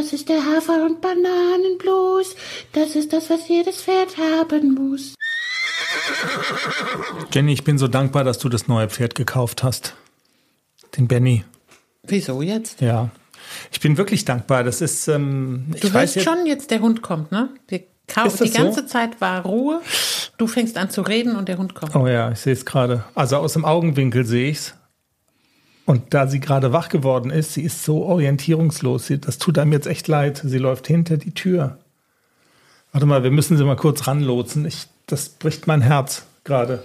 Das ist der Hafer- und Bananenblues. Das ist das, was jedes Pferd haben muss. Jenny, ich bin so dankbar, dass du das neue Pferd gekauft hast. Den Benny. Wieso jetzt? Ja. Ich bin wirklich dankbar. Das ist. Ähm, Du ich weiß weißt jetzt, schon, jetzt der Hund kommt, ne? Wir kau- Ist das die ganze so? Zeit war Ruhe. Du fängst an zu reden und der Hund kommt. Oh ja, ich sehe es gerade. Also aus dem Augenwinkel sehe ich's. Und da sie gerade wach geworden ist, sie ist so orientierungslos. Sie, das tut einem jetzt echt leid. Sie läuft hinter die Tür. Warte mal, wir müssen sie mal kurz ranlotsen. Ich, das bricht mein Herz gerade.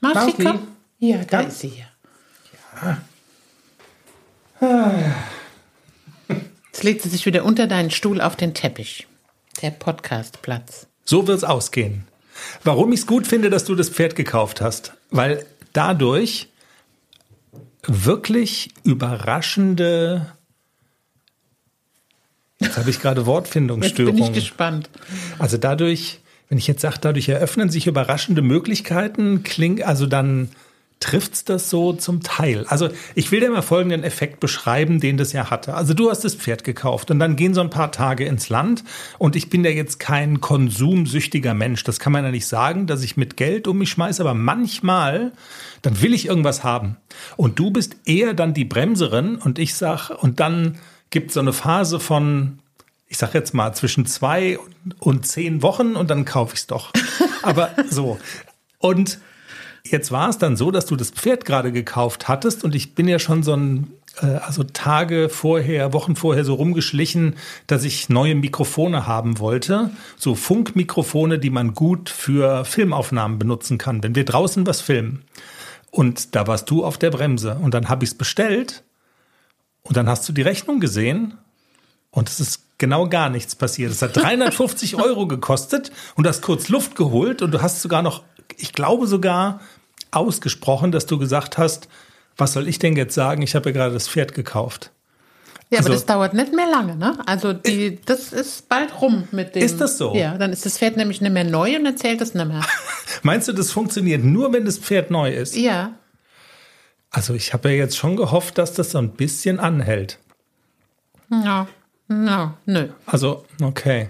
Marci, Marci. komm. Ja, da ist sie ja. Jetzt legt sie sich wieder unter deinen Stuhl auf den Teppich. Der Podcastplatz. So wird's ausgehen. Warum ich es gut finde, dass du das Pferd gekauft hast, weil dadurch wirklich überraschende. Jetzt habe ich gerade Jetzt bin ich gespannt. Also dadurch, wenn ich jetzt sage, dadurch eröffnen sich überraschende Möglichkeiten, klingt, also dann trifft's das so zum Teil. Also ich will dir mal folgenden Effekt beschreiben, den das ja hatte. Also du hast das Pferd gekauft und dann gehen so ein paar Tage ins Land und ich bin ja jetzt kein konsumsüchtiger Mensch. Das kann man ja nicht sagen, dass ich mit Geld um mich schmeiße, aber manchmal, dann will ich irgendwas haben. Und du bist eher dann die Bremserin und ich sag, und dann gibt so eine Phase von ich sag jetzt mal zwischen zwei und zehn Wochen und dann kaufe ich es doch. Aber so. Und jetzt war es dann so, dass du das Pferd gerade gekauft hattest und ich bin ja schon so ein, äh, also Tage vorher, Wochen vorher so rumgeschlichen, dass ich neue Mikrofone haben wollte. So Funkmikrofone, die man gut für Filmaufnahmen benutzen kann, wenn wir draußen was filmen. Und da warst du auf der Bremse und dann habe ich es bestellt und dann hast du die Rechnung gesehen und es ist genau gar nichts passiert. Es hat 350 Euro gekostet und du hast kurz Luft geholt und du hast sogar noch, ich glaube sogar ausgesprochen, dass du gesagt hast, was soll ich denn jetzt sagen? Ich habe ja gerade das Pferd gekauft. Ja, Also- aber das dauert nicht mehr lange, ne? Also die, das ist bald rum mit dem. Ist das so? Ja, dann ist das Pferd nämlich nicht mehr neu und dann zählt es nicht mehr. Meinst du, das funktioniert nur, wenn das Pferd neu ist? Ja. Also ich habe ja jetzt schon gehofft, dass das so ein bisschen anhält. Ja. Ja, nö. Also, okay.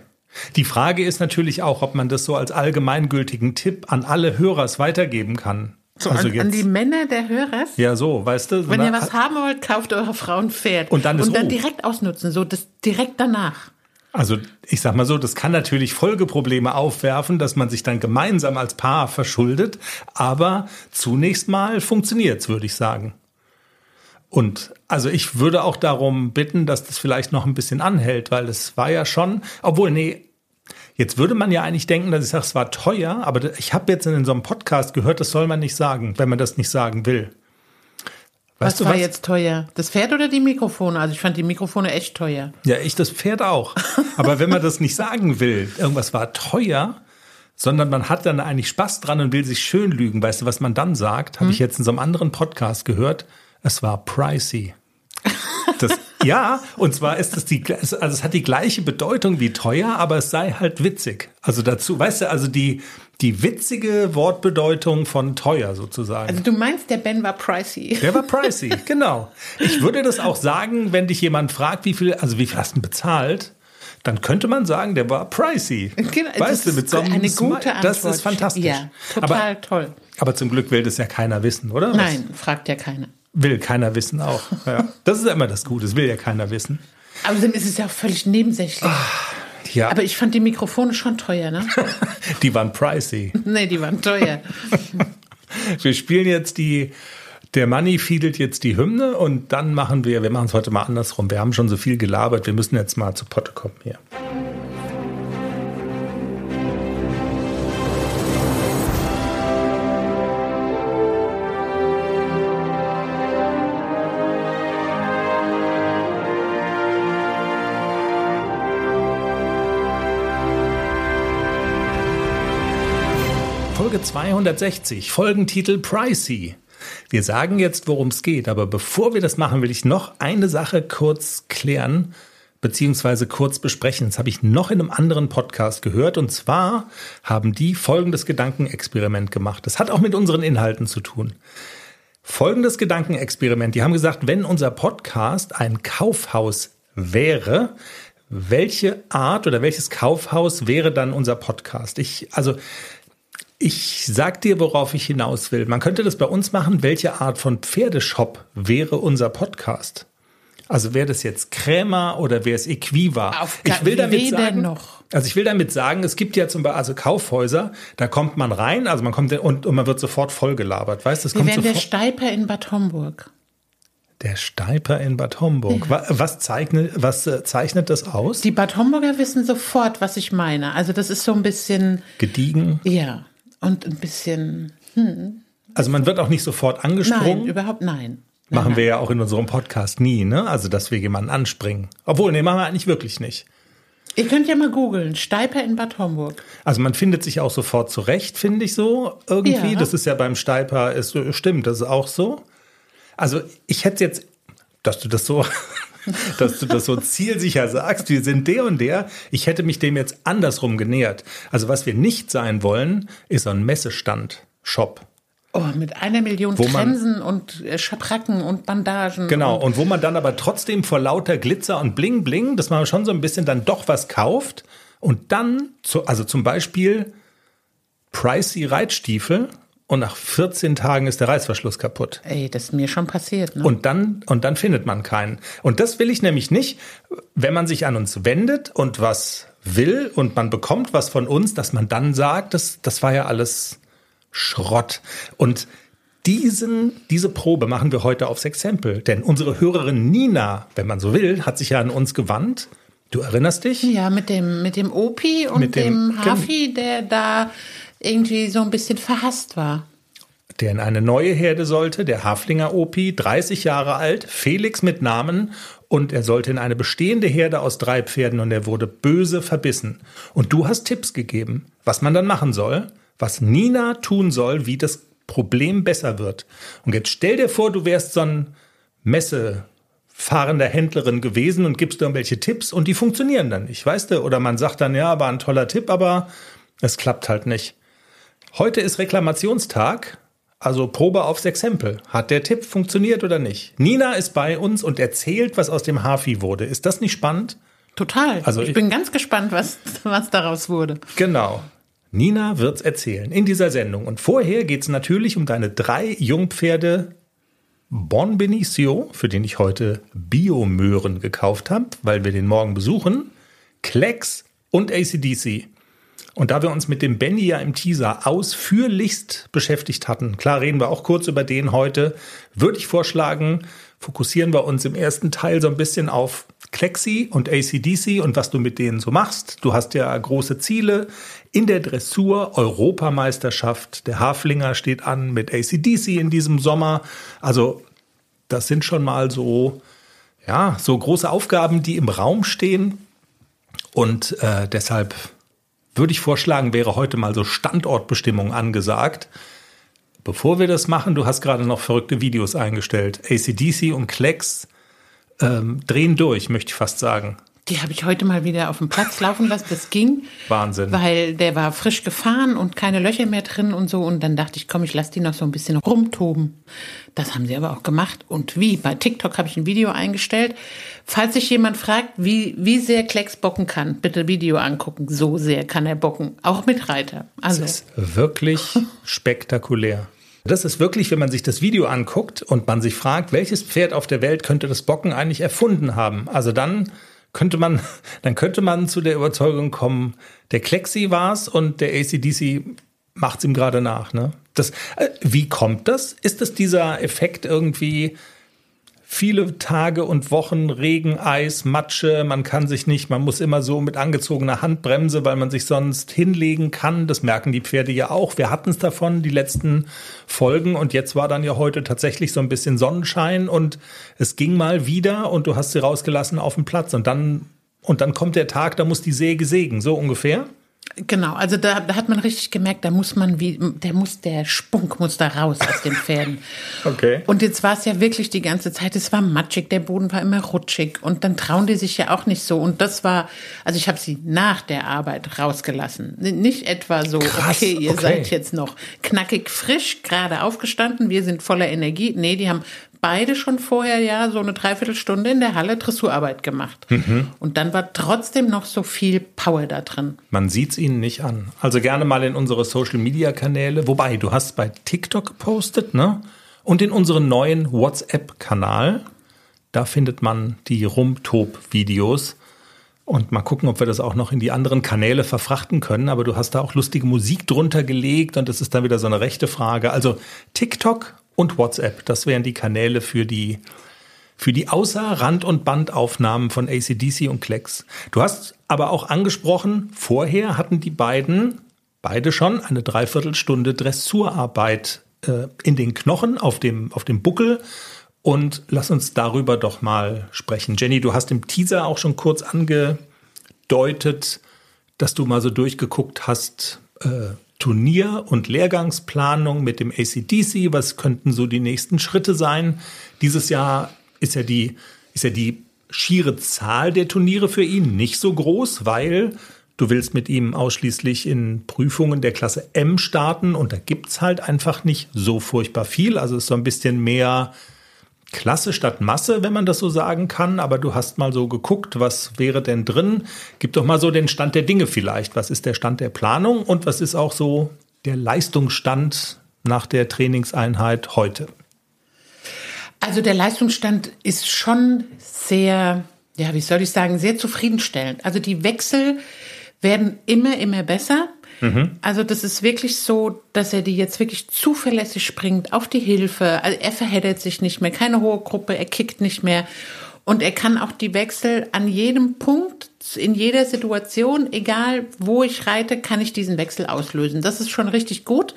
Die Frage ist natürlich auch, ob man das so als allgemeingültigen Tipp an alle Hörers weitergeben kann. So, also an, an die Männer der Hörer. ja, so, weißt du? so Wenn ihr was haben wollt, kauft eurer Frau ein Pferd. Und dann Und dann direkt ausnutzen, so das direkt danach. Also ich sag mal so, das kann natürlich Folgeprobleme aufwerfen, dass man sich dann gemeinsam als Paar verschuldet, aber zunächst mal funktioniert's, würde ich sagen. Und also ich würde auch darum bitten, dass das vielleicht noch ein bisschen anhält, weil es war ja schon, obwohl nee, jetzt würde man ja eigentlich denken, dass ich sage, es war teuer, aber ich habe jetzt in so einem Podcast gehört, das soll man nicht sagen, wenn man das nicht sagen will. Weißt was du war was? jetzt teuer? Das Pferd oder die Mikrofone? Also ich fand die Mikrofone echt teuer. Ja, ich das Pferd auch. Aber wenn man das nicht sagen will, irgendwas war teuer, sondern man hat dann eigentlich Spaß dran und will sich schön lügen, weißt du, was man dann sagt, habe ich jetzt in so einem anderen Podcast gehört, es war pricey. Das, ja, und zwar ist es die, also es hat die gleiche Bedeutung wie teuer, aber es sei halt witzig. Also dazu, weißt du, also die, die witzige Wortbedeutung von teuer sozusagen. Also du meinst, der Ben war pricey. Der war pricey, genau. Ich würde das auch sagen, wenn dich jemand fragt, wie viel, also wie viel hast du bezahlt? Dann könnte man sagen, der war pricey. Genau, das weißt du, mit so einem eine Smile- gute Antwort. Das ist fantastisch. Ja, total Aber, toll. aber zum Glück will das ja keiner wissen, oder? Was Nein, fragt ja keiner. Will keiner wissen auch. Ja. Das ist immer das Gute, das will ja keiner wissen. Außerdem ist es ja auch völlig nebensächlich. Ja, Aber ich fand die Mikrofone schon teuer, ne? die waren pricey. nee, die waren teuer. Wir spielen jetzt die, der Money fiedelt jetzt die Hymne und dann machen wir, wir machen es heute mal andersrum. Wir haben schon so viel gelabert, wir müssen jetzt mal zu Potte kommen hier. Folge 260, Folgentitel Pricey. Wir sagen jetzt, worum es geht, aber bevor wir das machen, will ich noch eine Sache kurz klären, beziehungsweise kurz besprechen. Das habe ich noch in einem anderen Podcast gehört und zwar haben die folgendes Gedankenexperiment gemacht. Das hat auch mit unseren Inhalten zu tun. Folgendes Gedankenexperiment. Die haben gesagt, wenn unser Podcast ein Kaufhaus wäre, welche Art oder welches Kaufhaus wäre dann unser Podcast? Ich, also, ich sag dir, worauf ich hinaus will. Man könnte das bei uns machen. Welche Art von Pferdeshop wäre unser Podcast? Also wäre das jetzt Krämer oder wäre es Equiva? Auf ich will damit sagen, noch. also ich will damit sagen, es gibt ja zum Beispiel also Kaufhäuser, da kommt man rein, also man kommt und, und man wird sofort vollgelabert, weißt? Das Wir wären der. Steiper in Bad Homburg. Der Steiper in Bad Homburg. Wa- Was zeichnet, was äh, zeichnet das aus? Die Bad Homburger wissen sofort, was ich meine. Also das ist so ein bisschen, Gediegen. ja, und ein bisschen, Also man wird auch nicht sofort angesprungen. nein, überhaupt nein. Machen wir ja auch in unserem Podcast nie, ne? Also, dass wir jemanden anspringen. Obwohl, nee, machen wir eigentlich wirklich nicht. Ihr könnt ja mal googeln, Steiper in Bad Homburg. Also, man findet sich auch sofort zurecht, finde ich so irgendwie. Ja. Das ist ja beim Steiper, ist, stimmt, das ist auch so. Also, ich hätte jetzt, dass du das so, dass du das so zielsicher sagst, wir sind der und der. Ich hätte mich dem jetzt andersrum genähert. Also, was wir nicht sein wollen, ist so ein Messestand, Shop. Oh, mit einer Million Wo man- Trensen und äh, Schabracken und Bandagen. Genau, Und, und wo man dann aber trotzdem vor lauter Glitzer und Bling Bling, dass man schon so ein bisschen dann doch was kauft und dann, zu, also zum Beispiel pricey Reitstiefel und nach 14 Tagen ist der Reißverschluss kaputt. ey, das ist mir schon passiert. Ne? Und dann, und dann findet man keinen. Und das will ich nämlich nicht, wenn man sich an uns wendet und was will und man bekommt was von uns, dass man dann sagt, das, das war ja alles Schrott. Und diesen, diese Probe machen wir heute aufs Exempel. Denn unsere Hörerin Nina, wenn man so will, hat sich ja an uns gewandt. Du erinnerst dich? ja, mit dem, mit dem Opi und Mit dem- dem, Hafi, der da irgendwie so ein bisschen verhasst war. der in eine neue Herde sollte, der Haflinger Opi, 30 Jahre alt, Felix mit Namen, und er sollte in eine bestehende Herde aus drei Pferden und er wurde böse verbissen. Und du hast Tipps gegeben, was man dann machen soll, was Nina tun soll, wie das Problem besser wird. Und jetzt stell dir vor, du wärst so ein Messefahrender Händlerin gewesen und gibst irgendwelche Tipps und die funktionieren dann nicht, weißt du? Oder man sagt dann, ja, war ein toller Tipp, aber es klappt halt nicht. Heute ist Reklamationstag, also Probe aufs Exempel. Hat der Tipp funktioniert oder nicht? Nina ist bei uns und erzählt, was aus dem Hafi wurde. Ist das nicht spannend? Total. Also ich ich- bin ganz gespannt, was, was daraus wurde. Genau. Nina wird's erzählen in dieser Sendung. Und vorher geht's natürlich um deine drei Jungpferde Bon Benicio, für den ich heute Biomöhren gekauft habe, weil wir den morgen besuchen, Klecks und ACDC. Und da wir uns mit dem Benny ja im Teaser ausführlichst beschäftigt hatten, klar reden wir auch kurz über den heute, würde ich vorschlagen, fokussieren wir uns im ersten Teil so ein bisschen auf Klexi und ACDC und was du mit denen so machst. Du hast ja große Ziele in der Dressur, Europameisterschaft, der Haflinger steht an mit ACDC in diesem Sommer. Also das sind schon mal so, ja, so große Aufgaben, die im Raum stehen. Und äh, deshalb würde ich vorschlagen, wäre heute mal so Standortbestimmung angesagt. Bevor wir das machen, du hast gerade noch verrückte Videos eingestellt. ACDC und Klecks ähm, drehen durch, möchte ich fast sagen. Die habe ich heute mal wieder auf dem Platz laufen lassen. Das ging. Wahnsinn. Weil der war frisch gefahren und keine Löcher mehr drin und so. Und dann dachte ich, komm, ich lasse die noch so ein bisschen rumtoben. Das haben sie aber auch gemacht. Und wie? Bei TikTok habe ich ein Video eingestellt. Falls sich jemand fragt, wie, wie sehr Klecks bocken kann, bitte Video angucken. So sehr kann er bocken. Auch mit Reiter. Also, Das ist wirklich spektakulär. Das ist wirklich, wenn man sich das Video anguckt und man sich fragt, welches Pferd auf der Welt könnte das Bocken eigentlich erfunden haben? Also dann könnte man, dann könnte man zu der Überzeugung kommen, der Klexi war's und der ACDC macht's ihm gerade nach. Ne? Das, äh, wie kommt das? Ist das dieser Effekt irgendwie? Viele Tage und Wochen Regen, Eis, Matsche, man kann sich nicht, man muss immer so mit angezogener Handbremse, weil man sich sonst hinlegen kann. Das merken die Pferde ja auch. Wir hatten es davon, die letzten Folgen und jetzt war dann ja heute tatsächlich so ein bisschen Sonnenschein und es ging mal wieder und du hast sie rausgelassen auf den Platz und dann und dann kommt der Tag, da muss die Säge sägen, so ungefähr. Genau. Also da, da hat man richtig gemerkt, da muss man wie, der muss, der Spunk muss da raus aus den Pferden. Okay. Und jetzt war es ja wirklich die ganze Zeit, es war matschig, der Boden war immer rutschig und dann trauen die sich ja auch nicht so. Und das war, also ich habe sie nach der Arbeit rausgelassen. Nicht etwa so, Krass, okay, ihr okay. seid jetzt noch knackig frisch, gerade aufgestanden, wir sind voller Energie. Nee, die haben beide schon vorher ja so eine Dreiviertelstunde in der Halle Dressurarbeit gemacht. Und dann war trotzdem noch so viel Power da drin. Man sieht es ihnen nicht an. Also gerne mal in unsere Social-Media-Kanäle. Wobei, du hast bei TikTok gepostet, ne? Und in unseren neuen WhatsApp-Kanal. Da findet man die Rumtob-Videos. Und mal gucken, ob wir das auch noch in die anderen Kanäle verfrachten können. Aber du hast da auch lustige Musik drunter gelegt und das ist dann wieder so eine rechte Frage. Also TikTok und WhatsApp, das wären die Kanäle für die, für die Außer-, Rand- und Bandaufnahmen von ACDC und Klecks. Du hast aber auch angesprochen, vorher hatten die beiden, beide schon, eine Dreiviertelstunde Dressurarbeit äh, in den Knochen, auf dem, auf dem Buckel. Und lass uns darüber doch mal sprechen. Jenny, du hast im Teaser auch schon kurz angedeutet, dass du mal so durchgeguckt hast, äh, Turnier- und Lehrgangsplanung mit dem ACDC. Was könnten so die nächsten Schritte sein? Dieses Jahr ist ja die, ist ja die schiere Zahl der Turniere für ihn nicht so groß, weil du willst mit ihm ausschließlich in Prüfungen der Klasse M starten und da gibt's halt einfach nicht so furchtbar viel. Also ist so ein bisschen mehr Klasse statt Masse, wenn man das so sagen kann. Aber du hast mal so geguckt, was wäre denn drin? Gib doch mal so den Stand der Dinge vielleicht. Was ist der Stand der Planung und was ist auch so der Leistungsstand nach der Trainingseinheit heute? Also der Leistungsstand ist schon sehr, ja, wie soll ich sagen, sehr zufriedenstellend. Also die Wechsel werden immer, immer besser. Also das ist wirklich so, dass er die jetzt wirklich zuverlässig springt auf die Hilfe. Also er verheddert sich nicht mehr, keine hohe Gruppe, er kickt nicht mehr. Und er kann auch die Wechsel an jedem Punkt, in jeder Situation, egal wo ich reite, kann ich diesen Wechsel auslösen. Das ist schon richtig gut.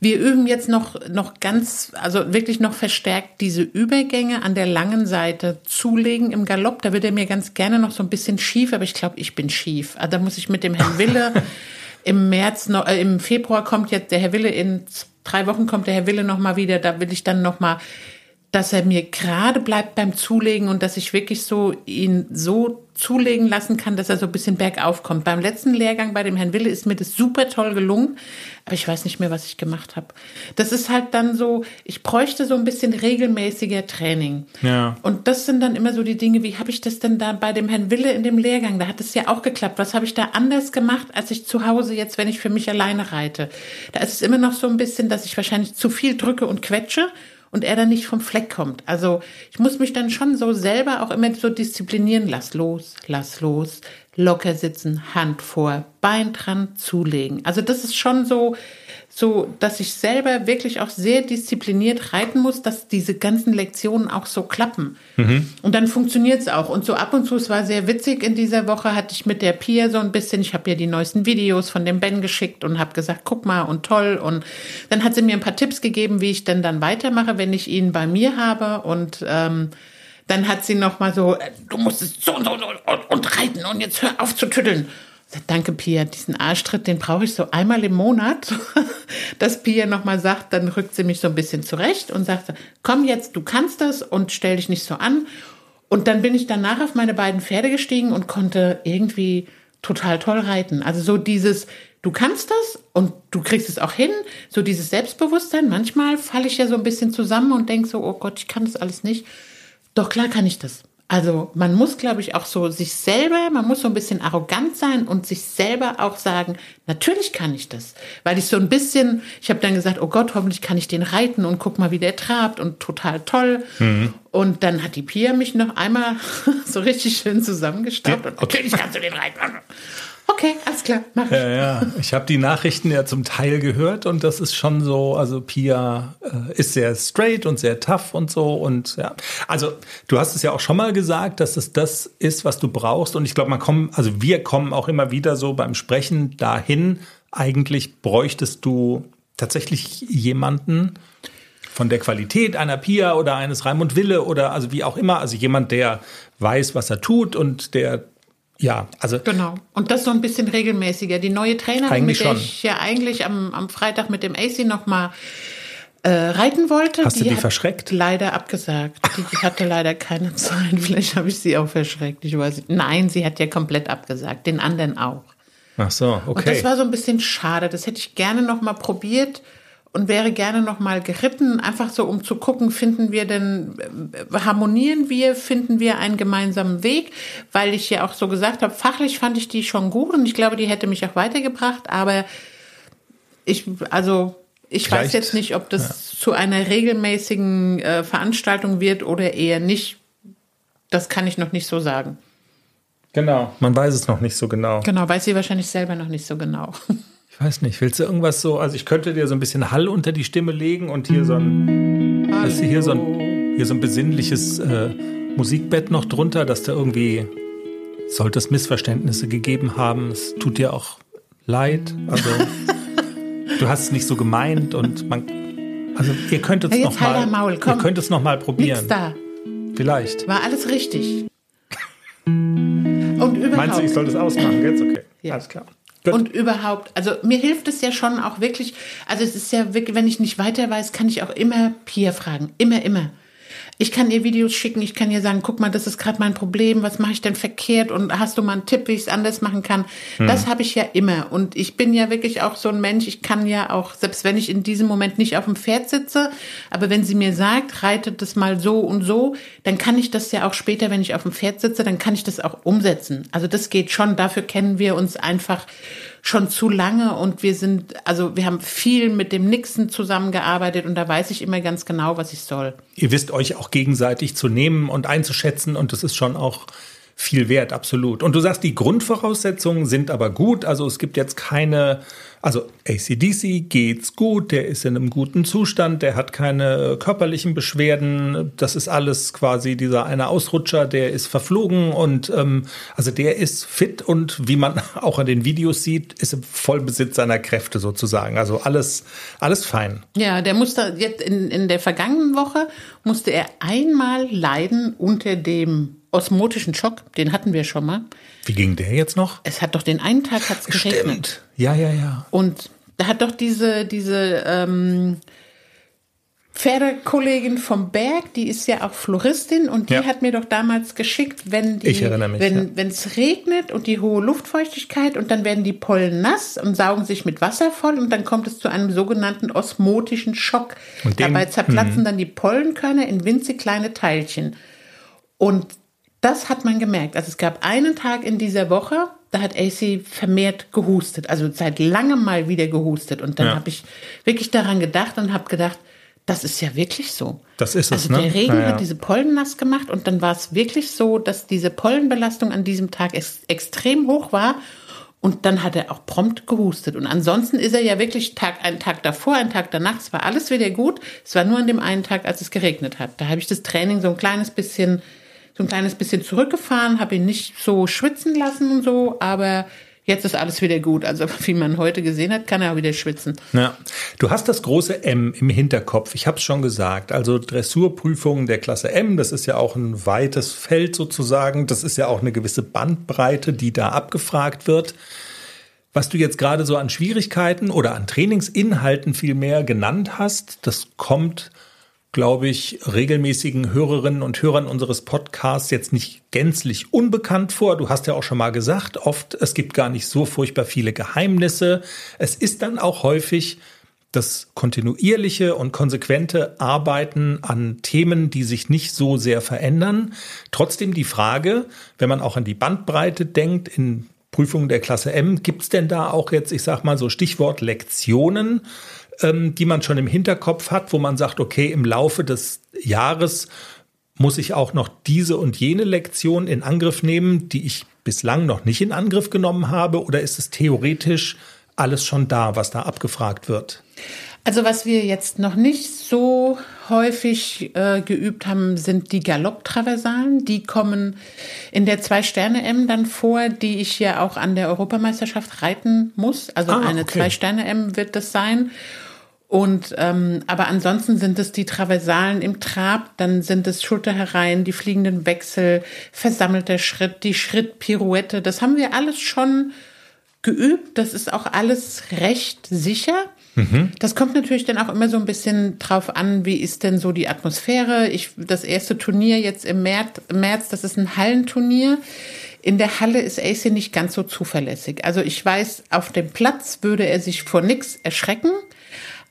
Wir üben jetzt noch, noch ganz, also wirklich noch verstärkt diese Übergänge an der langen Seite zulegen im Galopp. Da wird er mir ganz gerne noch so ein bisschen schief, aber ich glaube, ich bin schief. Also da muss ich mit dem Herrn Wille im März noch, äh, im Februar kommt jetzt der Herr Wille, in drei Wochen kommt der Herr Wille noch mal wieder. Da will ich dann noch mal, dass er mir gerade bleibt beim Zulegen und dass ich wirklich so ihn so zulegen lassen kann, dass er so ein bisschen bergauf kommt. Beim letzten Lehrgang bei dem Herrn Wille ist mir das super toll gelungen, aber ich weiß nicht mehr, was ich gemacht habe. Das ist halt dann so, ich bräuchte so ein bisschen regelmäßiger Training. Ja. Und das sind dann immer so die Dinge, wie habe ich das denn da bei dem Herrn Wille in dem Lehrgang? Da hat es ja auch geklappt. Was habe ich da anders gemacht, als ich zu Hause jetzt, wenn ich für mich alleine reite? Da ist es immer noch so ein bisschen, dass ich wahrscheinlich zu viel drücke und quetsche und er dann nicht vom Fleck kommt. Also ich muss mich dann schon so selber auch immer so disziplinieren. Lass los, lass los, locker sitzen, Hand vor, Bein dran, zulegen. Also das ist schon so, so, dass ich selber wirklich auch sehr diszipliniert reiten muss, dass diese ganzen Lektionen auch so klappen. Und dann funktioniert es auch. Und so ab und zu, es war sehr witzig in dieser Woche, hatte ich mit der Pia so ein bisschen, ich habe ihr die neuesten Videos von dem Ben geschickt und habe gesagt, guck mal und toll. Und dann hat sie mir ein paar Tipps gegeben, wie ich denn dann weitermache, wenn ich ihn bei mir habe. Und ähm, dann hat sie noch mal so, äh, du musst es so und so und, und, und reiten und jetzt hör auf zu tütteln. Danke, Pia. Diesen Arschtritt, den brauche ich so einmal im Monat, dass Pia nochmal sagt, dann rückt sie mich so ein bisschen zurecht und sagt, komm jetzt, du kannst das und stell dich nicht so an. Und dann bin ich danach auf meine beiden Pferde gestiegen und konnte irgendwie total toll reiten. Also so dieses, du kannst das und du kriegst es auch hin, so dieses Selbstbewusstsein. Manchmal falle ich ja so ein bisschen zusammen und denke so, oh Gott, ich kann das alles nicht. Doch klar kann ich das. Also man muss, glaube ich, auch so sich selber, man muss so ein bisschen arrogant sein und sich selber auch sagen, natürlich kann ich das. Weil ich so ein bisschen, ich habe dann gesagt, oh Gott, hoffentlich kann ich den reiten und guck mal, wie der trabt und total toll. Und dann hat die Pia mich noch einmal so richtig schön zusammengestaubt und natürlich kannst du den reiten. Okay, alles klar, mach ich. Ja, ja. Ich habe die Nachrichten ja zum Teil gehört und das ist schon so, also Pia äh, ist sehr straight und sehr tough und so und ja. Also du hast es ja auch schon mal gesagt, dass es das ist, was du brauchst und ich glaube, man kommt, also wir kommen auch immer wieder so beim Sprechen dahin, eigentlich bräuchtest du tatsächlich jemanden von der Qualität einer Pia oder eines Raimund Wille oder also wie auch immer, also jemand, der weiß, was er tut und der ja, also Genau. Und das so ein bisschen regelmäßiger. Die neue Trainerin, mit der schon. ich ja eigentlich am, am Freitag mit dem AC noch mal äh, reiten wollte, Hast du die hat verschreckt? leider abgesagt. Die hatte leider keine Zeit. Vielleicht habe ich sie auch verschreckt. Ich weiß nicht. Nein, sie hat ja komplett abgesagt. Den anderen auch. ach so, Und okay. das war so ein bisschen schade. Das hätte ich gerne noch mal probiert. Und wäre gerne noch mal geritten, einfach so um zu gucken, finden wir denn äh, harmonieren wir, finden wir einen gemeinsamen Weg, weil ich ja auch so gesagt habe, fachlich fand ich die schon gut und ich glaube, die hätte mich auch weitergebracht, aber ich also ich Vielleicht, weiß jetzt nicht, ob das ja. zu einer regelmäßigen äh, Veranstaltung wird oder eher nicht. Das kann ich noch nicht so sagen. Genau. Man weiß es noch nicht so genau. Genau, weiß sie wahrscheinlich selber noch nicht so genau. Ich weiß nicht, willst du irgendwas so, also ich könnte dir so ein bisschen Hall unter die Stimme legen und hier so ein, du hier so ein, hier so ein besinnliches äh, Musikbett noch drunter, dass da irgendwie, sollte es Missverständnisse gegeben haben, es tut dir auch leid, also du hast es nicht so gemeint und man, also ihr könnt es noch halt mal, ihr könnt es noch mal probieren. Nix da. Vielleicht. War alles richtig. Und überhaupt. Meinst du, ich soll das ausmachen jetzt? Okay, ja. alles klar. Gut. Und überhaupt, also mir hilft es ja schon auch wirklich, also es ist ja wirklich, wenn ich nicht weiter weiß, kann ich auch immer Pia fragen. Immer, immer. Ich kann ihr Videos schicken, ich kann ihr sagen, guck mal, das ist gerade mein Problem, was mache ich denn verkehrt und hast du mal einen Tipp, wie ich es anders machen kann? Hm. Das habe ich ja immer und ich bin ja wirklich auch so ein Mensch, ich kann ja auch, selbst wenn ich in diesem Moment nicht auf dem Pferd sitze, aber wenn sie mir sagt, reitet das mal so und so, dann kann ich das ja auch später, wenn ich auf dem Pferd sitze, dann kann ich das auch umsetzen. Also das geht schon, dafür kennen wir uns einfach schon zu lange und wir sind, also wir haben viel mit dem Nixon zusammengearbeitet und da weiß ich immer ganz genau, was ich soll. Ihr wisst euch auch gegenseitig zu nehmen und einzuschätzen und das ist schon auch viel wert, absolut. Und du sagst, die Grundvoraussetzungen sind aber gut. Also es gibt jetzt keine, also ACDC geht's gut, der ist in einem guten Zustand, der hat keine körperlichen Beschwerden. Das ist alles quasi dieser eine Ausrutscher, der ist verflogen und ähm, also der ist fit und wie man auch an den Videos sieht, ist im Vollbesitz seiner Kräfte sozusagen. Also alles, alles fein. Ja, der musste jetzt in, in der vergangenen Woche musste er einmal leiden unter dem osmotischen Schock, den hatten wir schon mal. Wie ging der jetzt noch? Es hat doch den einen Tag hat's geregnet. Stimmt. Ja, ja, ja. Und da hat doch diese, diese ähm, Pferdekollegin vom Berg, die ist ja auch Floristin und die ja. hat mir doch damals geschickt, wenn die, ich erinnere mich, wenn ja. es regnet und die hohe Luftfeuchtigkeit und dann werden die Pollen nass und saugen sich mit Wasser voll und dann kommt es zu einem sogenannten osmotischen Schock. Und den, Dabei zerplatzen mh. dann die Pollenkörner in winzig kleine Teilchen. Und das hat man gemerkt. Also es gab einen Tag in dieser Woche, da hat AC vermehrt gehustet, also seit langem mal wieder gehustet. Und dann ja. habe ich wirklich daran gedacht und habe gedacht, das ist ja wirklich so. Das ist es, also ne? Der Regen ja, ja. hat diese Pollen nass gemacht und dann war es wirklich so, dass diese Pollenbelastung an diesem Tag ex extrem hoch war. Und dann hat er auch prompt gehustet. Und ansonsten ist er ja wirklich Tag, einen Tag davor, einen Tag danach, es war alles wieder gut. Es war nur an dem einen Tag, als es geregnet hat. Da habe ich das Training so ein kleines bisschen so ein kleines bisschen zurückgefahren, habe ihn nicht so schwitzen lassen und so, aber jetzt ist alles wieder gut. Also wie man heute gesehen hat, kann er auch wieder schwitzen. Ja, du hast das große M im Hinterkopf. Ich habe es schon gesagt. Also Dressurprüfungen der Klasse M, das ist ja auch ein weites Feld sozusagen. Das ist ja auch eine gewisse Bandbreite, die da abgefragt wird. Was du jetzt gerade so an Schwierigkeiten oder an Trainingsinhalten vielmehr genannt hast, das kommt glaube ich, regelmäßigen Hörerinnen und Hörern unseres Podcasts jetzt nicht gänzlich unbekannt vor. Du hast ja auch schon mal gesagt, oft, es gibt gar nicht so furchtbar viele Geheimnisse. Es ist dann auch häufig das kontinuierliche und konsequente Arbeiten an Themen, die sich nicht so sehr verändern. Trotzdem die Frage, wenn man auch an die Bandbreite denkt, in Prüfungen der Klasse M, gibt es denn da auch jetzt, ich sag mal so Stichwort Lektionen, ähm, die man schon im Hinterkopf hat, wo man sagt, okay, im Laufe des Jahres muss ich auch noch diese und jene Lektion in Angriff nehmen, die ich bislang noch nicht in Angriff genommen habe? Oder ist es theoretisch alles schon da, was da abgefragt wird? Also was wir jetzt noch nicht so häufig äh, geübt haben, sind die Galopptraversalen. Die kommen in der Zwei-Sterne-M dann vor, die ich ja auch an der Europameisterschaft reiten muss. Also ah, eine okay. Zwei-Sterne-M wird das sein. Und ähm, aber ansonsten sind es die Traversalen im Trab, dann sind es Schulterhereien, die fliegenden Wechsel, versammelter Schritt, die Schrittpirouette. Das haben wir alles schon geübt. Das ist auch alles recht sicher. Mhm. Das kommt natürlich dann auch immer so ein bisschen drauf an, wie ist denn so die Atmosphäre. Ich, das erste Turnier jetzt im März, März, das ist ein Hallenturnier. In der Halle ist AC nicht ganz so zuverlässig. Also ich weiß, auf dem Platz würde er sich vor nichts erschrecken.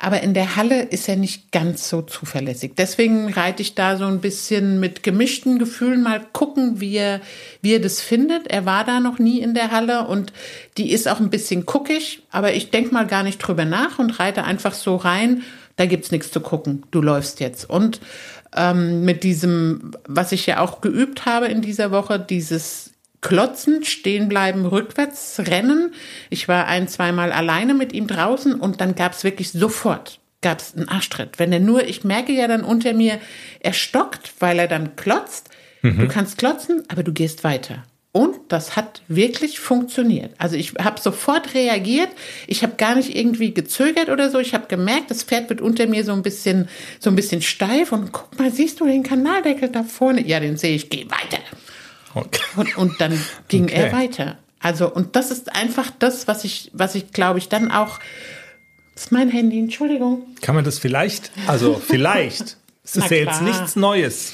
Aber in der Halle ist er nicht ganz so zuverlässig. Deswegen reite ich da so ein bisschen mit gemischten Gefühlen mal gucken, wie er, wie er das findet. Er war da noch nie in der Halle und die ist auch ein bisschen guckig, aber ich denke mal gar nicht drüber nach und reite einfach so rein. Da gibt's nichts zu gucken. Du läufst jetzt. Und ähm, mit diesem, was ich ja auch geübt habe in dieser Woche, dieses Klotzen, stehen bleiben, rückwärts rennen. Ich war ein, zweimal alleine mit ihm draußen und dann gab's wirklich sofort gab's einen Arschtritt. Wenn er nur, ich merke ja dann unter mir, er stockt, weil er dann klotzt. Mhm. Du kannst klotzen, aber du gehst weiter. Und das hat wirklich funktioniert. Also ich habe sofort reagiert. Ich habe gar nicht irgendwie gezögert oder so. Ich habe gemerkt, das Pferd wird unter mir so ein bisschen so ein bisschen steif und guck mal, siehst du den Kanaldeckel da vorne? Ja, den sehe ich. Geh weiter. Okay. Und, und dann ging okay. er weiter. Also, und das ist einfach das, was ich, was ich glaube ich dann auch. Das ist mein Handy, Entschuldigung. Kann man das vielleicht, also vielleicht, es ist ja jetzt nichts Neues.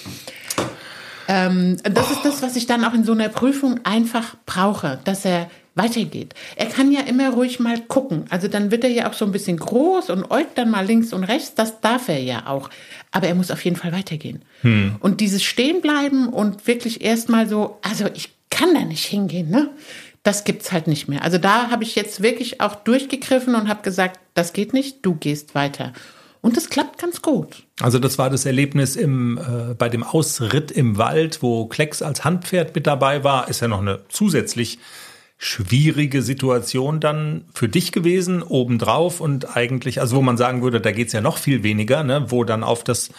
Ähm, das oh. ist das, was ich dann auch in so einer Prüfung einfach brauche, dass er weitergeht. Er kann ja immer ruhig mal gucken. Also dann wird er ja auch so ein bisschen groß und äugt dann mal links und rechts. Das darf er ja auch. Aber er muss auf jeden Fall weitergehen. Hm. Und dieses Stehenbleiben und wirklich erstmal so, also ich kann da nicht hingehen, ne? Das gibt's halt nicht mehr. Also da habe ich jetzt wirklich auch durchgegriffen und habe gesagt, das geht nicht, du gehst weiter. Und das klappt ganz gut. Also das war das Erlebnis im, äh, bei dem Ausritt im Wald, wo Klecks als Handpferd mit dabei war. Ist ja noch eine zusätzlich schwierige Situation dann für dich gewesen, obendrauf und eigentlich, also wo man sagen würde, da geht's ja noch viel weniger, ne, wo dann auf das,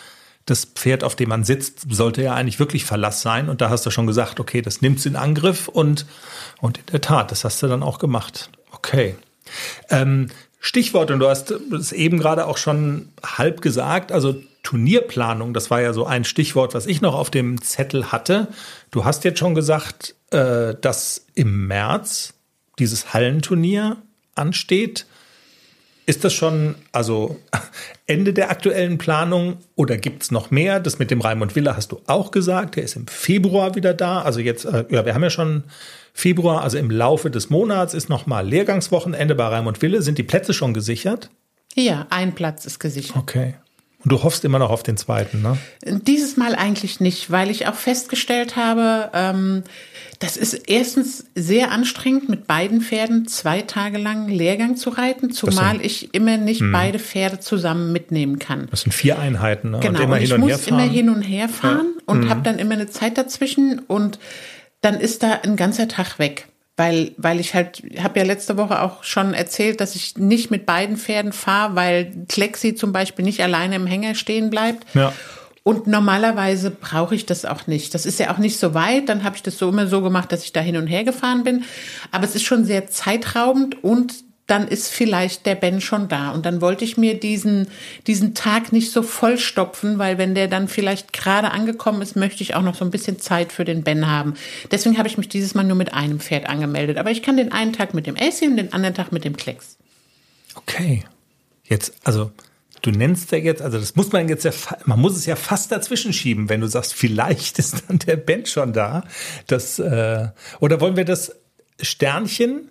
das Pferd, auf dem man sitzt, sollte ja eigentlich wirklich Verlass sein. Und da hast du schon gesagt, okay, das nimmt's in Angriff und, und in der Tat, das hast du dann auch gemacht. Okay. Ähm, Stichwort, und du hast es eben gerade auch schon halb gesagt, also Turnierplanung, das war ja so ein Stichwort, was ich noch auf dem Zettel hatte. Du hast jetzt schon gesagt, äh, dass im März dieses Hallenturnier ansteht. Ist das schon also Ende der aktuellen Planung oder gibt es noch mehr? Das mit dem Raimund Villa hast du auch gesagt. Der ist im Februar wieder da. Also jetzt, äh, ja, wir haben ja schon Februar, also im Laufe des Monats ist nochmal Lehrgangswochenende bei Raimund Wille. Sind die Plätze schon gesichert? Ja, ein Platz ist gesichert. Okay. Und du hoffst immer noch auf den zweiten, ne? Dieses Mal eigentlich nicht, weil ich auch festgestellt habe, ähm, das ist erstens sehr anstrengend, mit beiden Pferden zwei Tage lang Lehrgang zu reiten, zumal ich immer nicht mh. beide Pferde zusammen mitnehmen kann. Das sind vier Einheiten, ne? Genau, und, und ich muss immer hin und her fahren ja. und mhm. habe dann immer eine Zeit dazwischen und dann ist da ein ganzer Tag weg weil weil ich halt habe ja letzte Woche auch schon erzählt, dass ich nicht mit beiden Pferden fahre, weil Klexi zum Beispiel nicht alleine im Hänger stehen bleibt. Ja. Und normalerweise brauche ich das auch nicht. Das ist ja auch nicht so weit. Dann habe ich das so immer so gemacht, dass ich da hin und her gefahren bin. Aber es ist schon sehr zeitraubend und dann ist vielleicht der Ben schon da. Und dann wollte ich mir diesen, diesen Tag nicht so vollstopfen, weil wenn der dann vielleicht gerade angekommen ist, möchte ich auch noch so ein bisschen Zeit für den Ben haben. Deswegen habe ich mich dieses Mal nur mit einem Pferd angemeldet. Aber ich kann den einen Tag mit dem AC und den anderen Tag mit dem Klecks. Okay. Jetzt, also du nennst ja jetzt, also das muss man jetzt ja, man muss es ja fast dazwischen schieben, wenn du sagst, vielleicht ist dann der Ben schon da. Das, äh, oder wollen wir das Sternchen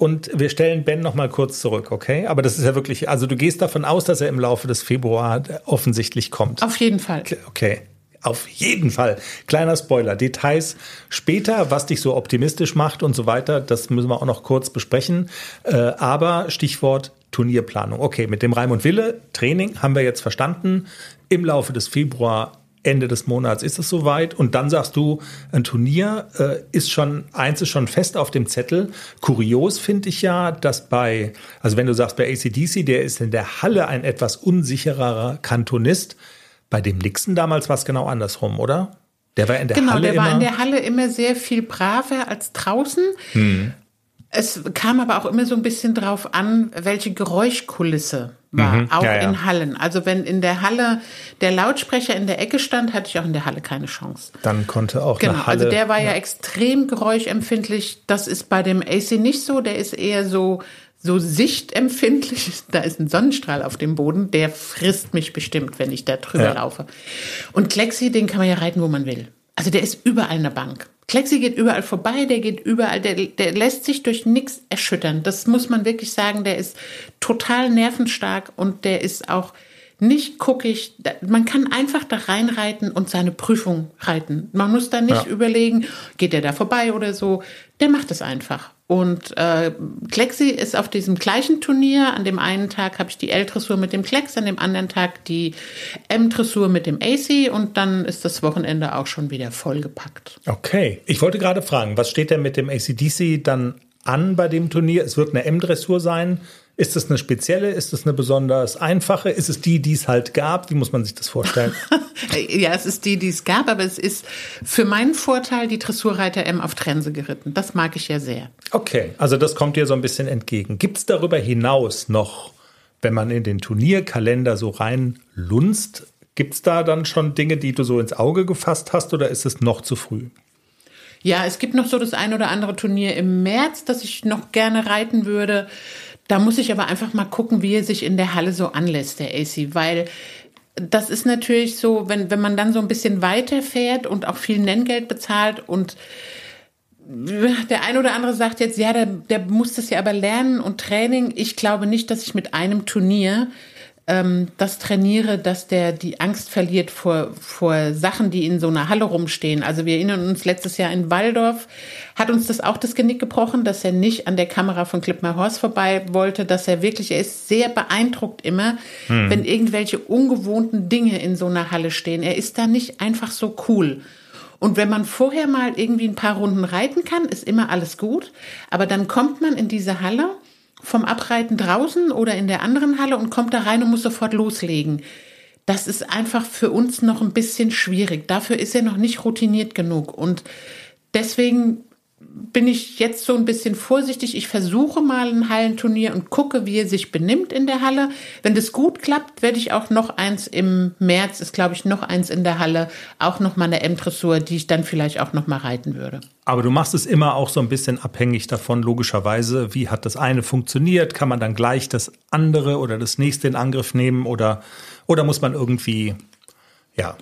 und wir stellen Ben noch mal kurz zurück, okay? Aber das ist ja wirklich, also du gehst davon aus, dass er im Laufe des Februar offensichtlich kommt. Auf jeden Fall. Okay. Auf jeden Fall. Kleiner Spoiler. Details später, was dich so optimistisch macht und so weiter, das müssen wir auch noch kurz besprechen. Äh, aber Stichwort Turnierplanung. Okay, mit dem Reim und Wille Training haben wir jetzt verstanden. Im Laufe des Februar Ende des Monats ist es soweit und dann sagst du, ein Turnier äh, ist schon, eins ist schon fest auf dem Zettel. Kurios finde ich ja, dass bei, also wenn du sagst, bei ACDC, der ist in der Halle ein etwas unsicherer Kantonist, bei dem Nixon damals war es genau andersrum, oder? Der war in der genau, Halle der war in der Halle immer sehr viel braver als draußen. Hm. Es kam aber auch immer so ein bisschen drauf an, welche Geräuschkulisse war, mhm, auch ja, ja. in Hallen. Also wenn in der Halle der Lautsprecher in der Ecke stand, hatte ich auch in der Halle keine Chance. Dann konnte auch genau, eine Halle. Also der war ja, ja extrem geräuschempfindlich. Das ist bei dem AC nicht so. Der ist eher so so sichtempfindlich. Da ist ein Sonnenstrahl auf dem Boden, der frisst mich bestimmt, wenn ich da drüber laufe. Und Klexi, den kann man ja reiten, wo man will. Also der ist überall eine Bank. Klexi geht überall vorbei, der geht überall, der, der lässt sich durch nichts erschüttern. Das muss man wirklich sagen, der ist total nervenstark und der ist auch nicht guckig. Man kann einfach da reinreiten und seine Prüfung reiten. Man muss da nicht ja. überlegen, geht der da vorbei oder so. Der macht es einfach. Und äh, Klexi ist auf diesem gleichen Turnier. An dem einen Tag habe ich die L-Dressur mit dem Klex, an dem anderen Tag die M-Dressur mit dem AC und dann ist das Wochenende auch schon wieder vollgepackt. Okay. Ich wollte gerade fragen, was steht denn mit dem ACDC dann an bei dem Turnier? Es wird eine M-Dressur sein. Ist es eine spezielle? Ist es eine besonders einfache? Ist es die, die es halt gab? Wie muss man sich das vorstellen? ja, es ist die, die es gab, aber es ist für meinen Vorteil die Dressurreiter M auf Trense geritten. Das mag ich ja sehr. Okay, also das kommt dir so ein bisschen entgegen. Gibt es darüber hinaus noch, wenn man in den Turnierkalender so rein lunzt, gibt es da dann schon Dinge, die du so ins Auge gefasst hast oder ist es noch zu früh? Ja, es gibt noch so das ein oder andere Turnier im März, das ich noch gerne reiten würde. Da muss ich aber einfach mal gucken, wie er sich in der Halle so anlässt, der AC, weil das ist natürlich so, wenn, wenn man dann so ein bisschen weiterfährt und auch viel Nenngeld bezahlt und der ein oder andere sagt jetzt, ja, der, der muss das ja aber lernen und Training. Ich glaube nicht, dass ich mit einem Turnier ähm, das trainiere, dass der die Angst verliert vor, vor Sachen, die in so einer Halle rumstehen. Also wir erinnern uns letztes Jahr in Waldorf, hat uns das auch das Genick gebrochen, dass er nicht an der Kamera von Clip My Horse vorbei wollte, dass er wirklich, er ist sehr beeindruckt immer, hm. wenn irgendwelche ungewohnten Dinge in so einer Halle stehen. Er ist da nicht einfach so cool. Und wenn man vorher mal irgendwie ein paar Runden reiten kann, ist immer alles gut. Aber dann kommt man in diese Halle vom Abreiten draußen oder in der anderen Halle und kommt da rein und muss sofort loslegen. Das ist einfach für uns noch ein bisschen schwierig. Dafür ist er noch nicht routiniert genug. Und deswegen bin ich jetzt so ein bisschen vorsichtig. Ich versuche mal ein Hallenturnier und gucke, wie er sich benimmt in der Halle. Wenn das gut klappt, werde ich auch noch eins im März, ist glaube ich noch eins in der Halle, auch noch mal eine M-Dressur, die ich dann vielleicht auch noch mal reiten würde. Aber du machst es immer auch so ein bisschen abhängig davon, logischerweise, wie hat das eine funktioniert? Kann man dann gleich das andere oder das nächste in Angriff nehmen oder, oder muss man irgendwie, ja,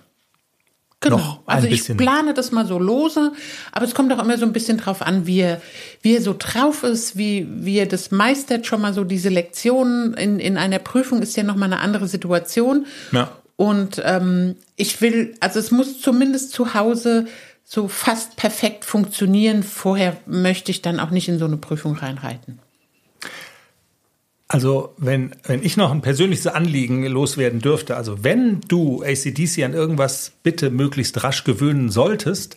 Genau. also ich plane das mal so lose, aber es kommt auch immer so ein bisschen drauf an, wie er, wie er so drauf ist, wie, wie er das meistert. Schon mal so diese Lektionen in, in einer Prüfung ist ja nochmal eine andere Situation. Ja. Und ähm, ich will, also es muss zumindest zu Hause so fast perfekt funktionieren. Vorher möchte ich dann auch nicht in so eine Prüfung reinreiten. Also, wenn, wenn ich noch ein persönliches Anliegen loswerden dürfte, also wenn du ACDC an irgendwas bitte möglichst rasch gewöhnen solltest,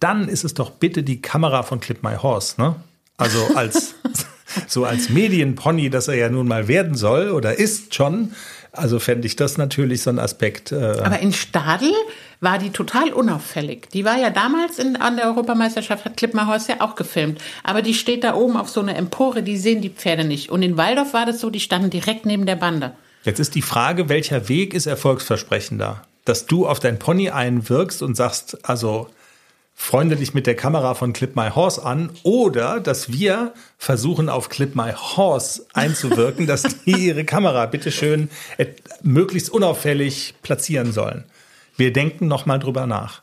dann ist es doch bitte die Kamera von Clip My Horse, ne? Also als, so als Medienpony, das er ja nun mal werden soll oder ist schon. Also fände ich das natürlich so ein Aspekt. Äh Aber in Stadel war die total unauffällig. Die war ja damals in, an der Europameisterschaft, hat Klippmerhorst ja auch gefilmt. Aber die steht da oben auf so einer Empore, die sehen die Pferde nicht. Und in Waldorf war das so, die standen direkt neben der Bande. Jetzt ist die Frage, welcher Weg ist erfolgsversprechender? Dass du auf dein Pony einwirkst und sagst, also freunde dich mit der Kamera von Clip My Horse an oder dass wir versuchen auf Clip My Horse einzuwirken, dass die ihre Kamera bitteschön möglichst unauffällig platzieren sollen. Wir denken nochmal drüber nach.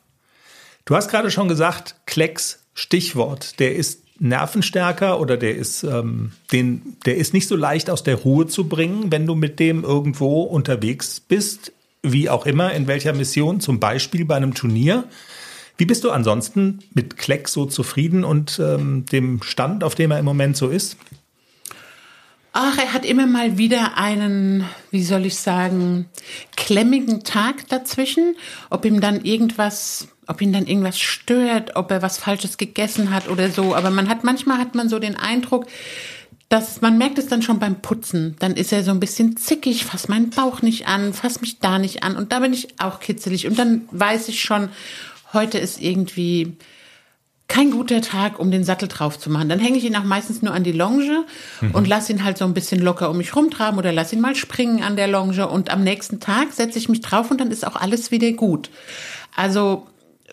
Du hast gerade schon gesagt, Klecks, Stichwort, der ist nervenstärker oder der ist, ähm, den, der ist nicht so leicht aus der Ruhe zu bringen, wenn du mit dem irgendwo unterwegs bist, wie auch immer, in welcher Mission, zum Beispiel bei einem Turnier. Wie bist du ansonsten mit Kleck so zufrieden und ähm, dem Stand, auf dem er im Moment so ist? Ach, er hat immer mal wieder einen, wie soll ich sagen, klemmigen Tag dazwischen. Ob ihm dann irgendwas, ob ihn dann irgendwas stört, ob er was Falsches gegessen hat oder so. Aber man hat, manchmal hat man so den Eindruck, dass man merkt es dann schon beim Putzen. Dann ist er so ein bisschen zickig, fass meinen Bauch nicht an, fass mich da nicht an. Und da bin ich auch kitzelig. Und dann weiß ich schon, heute ist irgendwie kein guter Tag, um den Sattel drauf zu machen. Dann hänge ich ihn auch meistens nur an die Longe mhm. und lasse ihn halt so ein bisschen locker um mich rumtraben oder lasse ihn mal springen an der Longe und am nächsten Tag setze ich mich drauf und dann ist auch alles wieder gut. Also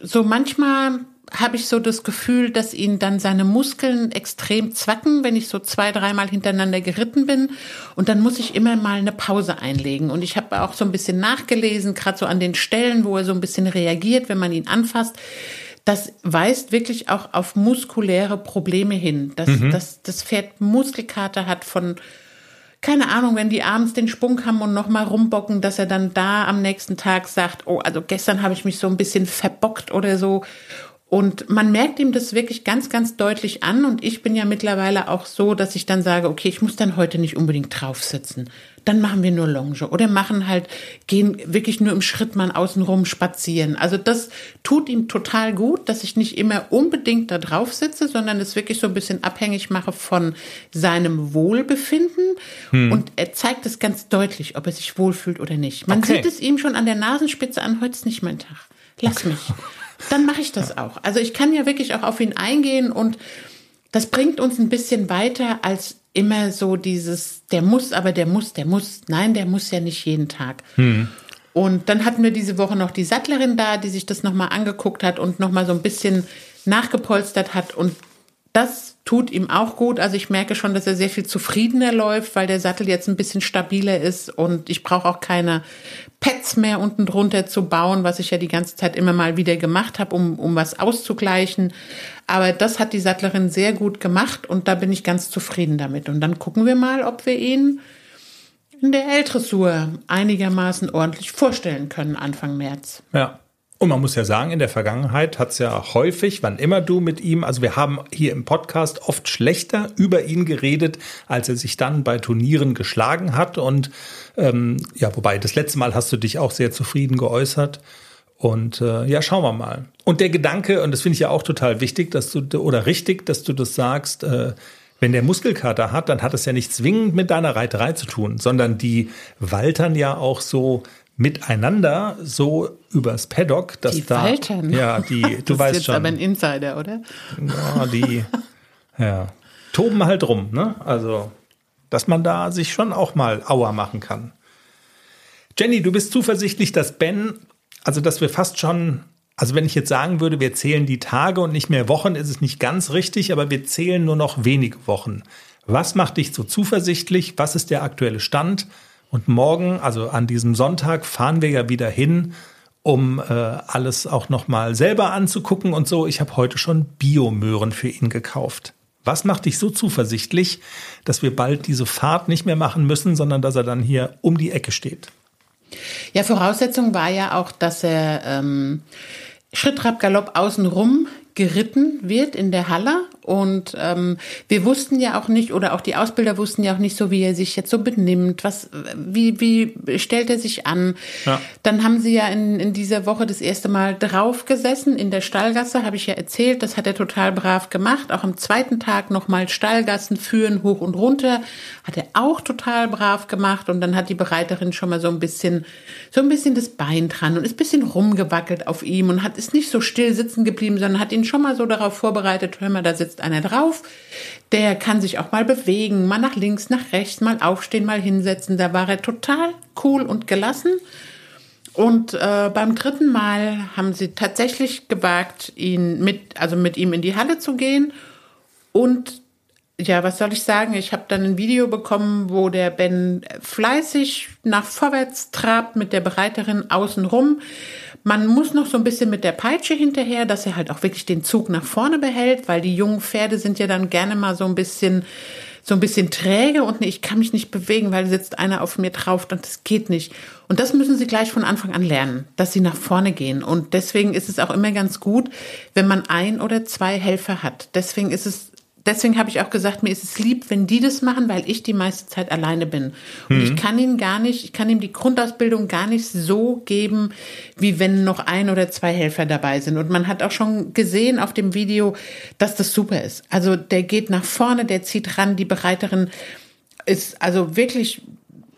so manchmal habe ich so das Gefühl, dass ihn dann seine Muskeln extrem zwacken, wenn ich so zwei, dreimal hintereinander geritten bin. Und dann muss ich immer mal eine Pause einlegen. Und ich habe auch so ein bisschen nachgelesen, gerade so an den Stellen, wo er so ein bisschen reagiert, wenn man ihn anfasst. Das weist wirklich auch auf muskuläre Probleme hin. Dass, mhm. dass das Pferd Muskelkater hat von keine Ahnung, wenn die abends den Sprung haben und nochmal rumbocken, dass er dann da am nächsten Tag sagt, oh, also gestern habe ich mich so ein bisschen verbockt oder so. Und man merkt ihm das wirklich ganz, ganz deutlich an. Und ich bin ja mittlerweile auch so, dass ich dann sage, okay, ich muss dann heute nicht unbedingt drauf sitzen. Dann machen wir nur Longe oder machen halt, gehen wirklich nur im Schritt mal außenrum spazieren. Also das tut ihm total gut, dass ich nicht immer unbedingt da drauf sitze, sondern es wirklich so ein bisschen abhängig mache von seinem Wohlbefinden. Hm. Und er zeigt es ganz deutlich, ob er sich wohlfühlt oder nicht. Man okay. sieht es ihm schon an der Nasenspitze an, heute ist nicht mein Tag. Lass mich dann mache ich das auch. Also ich kann ja wirklich auch auf ihn eingehen und das bringt uns ein bisschen weiter als immer so dieses, der muss, aber der muss, der muss. Nein, der muss ja nicht jeden Tag. Hm. Und dann hatten wir diese Woche noch die Sattlerin da, die sich das nochmal angeguckt hat und nochmal so ein bisschen nachgepolstert hat. Und das tut ihm auch gut. Also ich merke schon, dass er sehr viel zufriedener läuft, weil der Sattel jetzt ein bisschen stabiler ist und ich brauche auch keine Pads mehr unten drunter zu bauen, was ich ja die ganze Zeit immer mal wieder gemacht habe, um, um was auszugleichen. Aber das hat die Sattlerin sehr gut gemacht und da bin ich ganz zufrieden damit. Und dann gucken wir mal, ob wir ihn in der L-Dressur einigermaßen ordentlich vorstellen können Anfang März. Ja. Und man muss ja sagen, in der Vergangenheit hat es ja häufig, wann immer du mit ihm, also wir haben hier im Podcast oft schlechter über ihn geredet, als er sich dann bei Turnieren geschlagen hat. Und ähm, ja, wobei das letzte Mal hast du dich auch sehr zufrieden geäußert. Und äh, ja, schauen wir mal. Und der Gedanke, und das finde ich ja auch total wichtig, dass du oder richtig, dass du das sagst, äh, wenn der Muskelkater hat, dann hat es ja nicht zwingend mit deiner Reiterei zu tun, sondern die waltern ja auch so miteinander so übers Paddock, dass die da Waltern. ja die du das weißt ist jetzt schon aber ein Insider, oder? Ja, die ja toben halt rum, ne? Also dass man da sich schon auch mal Aua machen kann. Jenny, du bist zuversichtlich, dass Ben, also dass wir fast schon, also wenn ich jetzt sagen würde, wir zählen die Tage und nicht mehr Wochen, ist es nicht ganz richtig, aber wir zählen nur noch wenige Wochen. Was macht dich so zuversichtlich? Was ist der aktuelle Stand? Und morgen, also an diesem Sonntag, fahren wir ja wieder hin, um äh, alles auch nochmal selber anzugucken und so. Ich habe heute schon Biomöhren für ihn gekauft. Was macht dich so zuversichtlich, dass wir bald diese Fahrt nicht mehr machen müssen, sondern dass er dann hier um die Ecke steht? Ja, Voraussetzung war ja auch, dass er ähm, Schritt, Trab, Galopp außenrum geritten wird in der Halle. Und ähm, wir wussten ja auch nicht, oder auch die Ausbilder wussten ja auch nicht so, wie er sich jetzt so benimmt, was, wie, wie stellt er sich an. Ja. Dann haben sie ja in, in dieser Woche das erste Mal draufgesessen in der Stallgasse, habe ich ja erzählt, das hat er total brav gemacht. Auch am zweiten Tag nochmal Stallgassen führen, hoch und runter, hat er auch total brav gemacht. Und dann hat die Bereiterin schon mal so ein bisschen, so ein bisschen das Bein dran und ist ein bisschen rumgewackelt auf ihm und hat, ist nicht so still sitzen geblieben, sondern hat ihn schon mal so darauf vorbereitet, hör mal, da sitzt einer drauf, der kann sich auch mal bewegen, mal nach links, nach rechts, mal aufstehen, mal hinsetzen. Da war er total cool und gelassen. Und äh, beim dritten Mal haben sie tatsächlich gewagt, ihn mit, also mit ihm in die Halle zu gehen. Und ja, was soll ich sagen? Ich habe dann ein Video bekommen, wo der Ben fleißig nach vorwärts trabt mit der Bereiterin außenrum. Man muss noch so ein bisschen mit der Peitsche hinterher, dass er halt auch wirklich den Zug nach vorne behält, weil die jungen Pferde sind ja dann gerne mal so ein bisschen so ein bisschen träge und ich kann mich nicht bewegen, weil sitzt einer auf mir drauf und das geht nicht. Und das müssen sie gleich von Anfang an lernen, dass sie nach vorne gehen. Und deswegen ist es auch immer ganz gut, wenn man ein oder zwei Helfer hat. Deswegen ist es deswegen habe ich auch gesagt, mir ist es lieb, wenn die das machen, weil ich die meiste Zeit alleine bin. Und mhm. ich kann ihnen gar nicht, ich kann ihm die Grundausbildung gar nicht so geben, wie wenn noch ein oder zwei Helfer dabei sind. Und man hat auch schon gesehen auf dem Video, dass das super ist. Also der geht nach vorne, der zieht ran, die Bereiterin ist also wirklich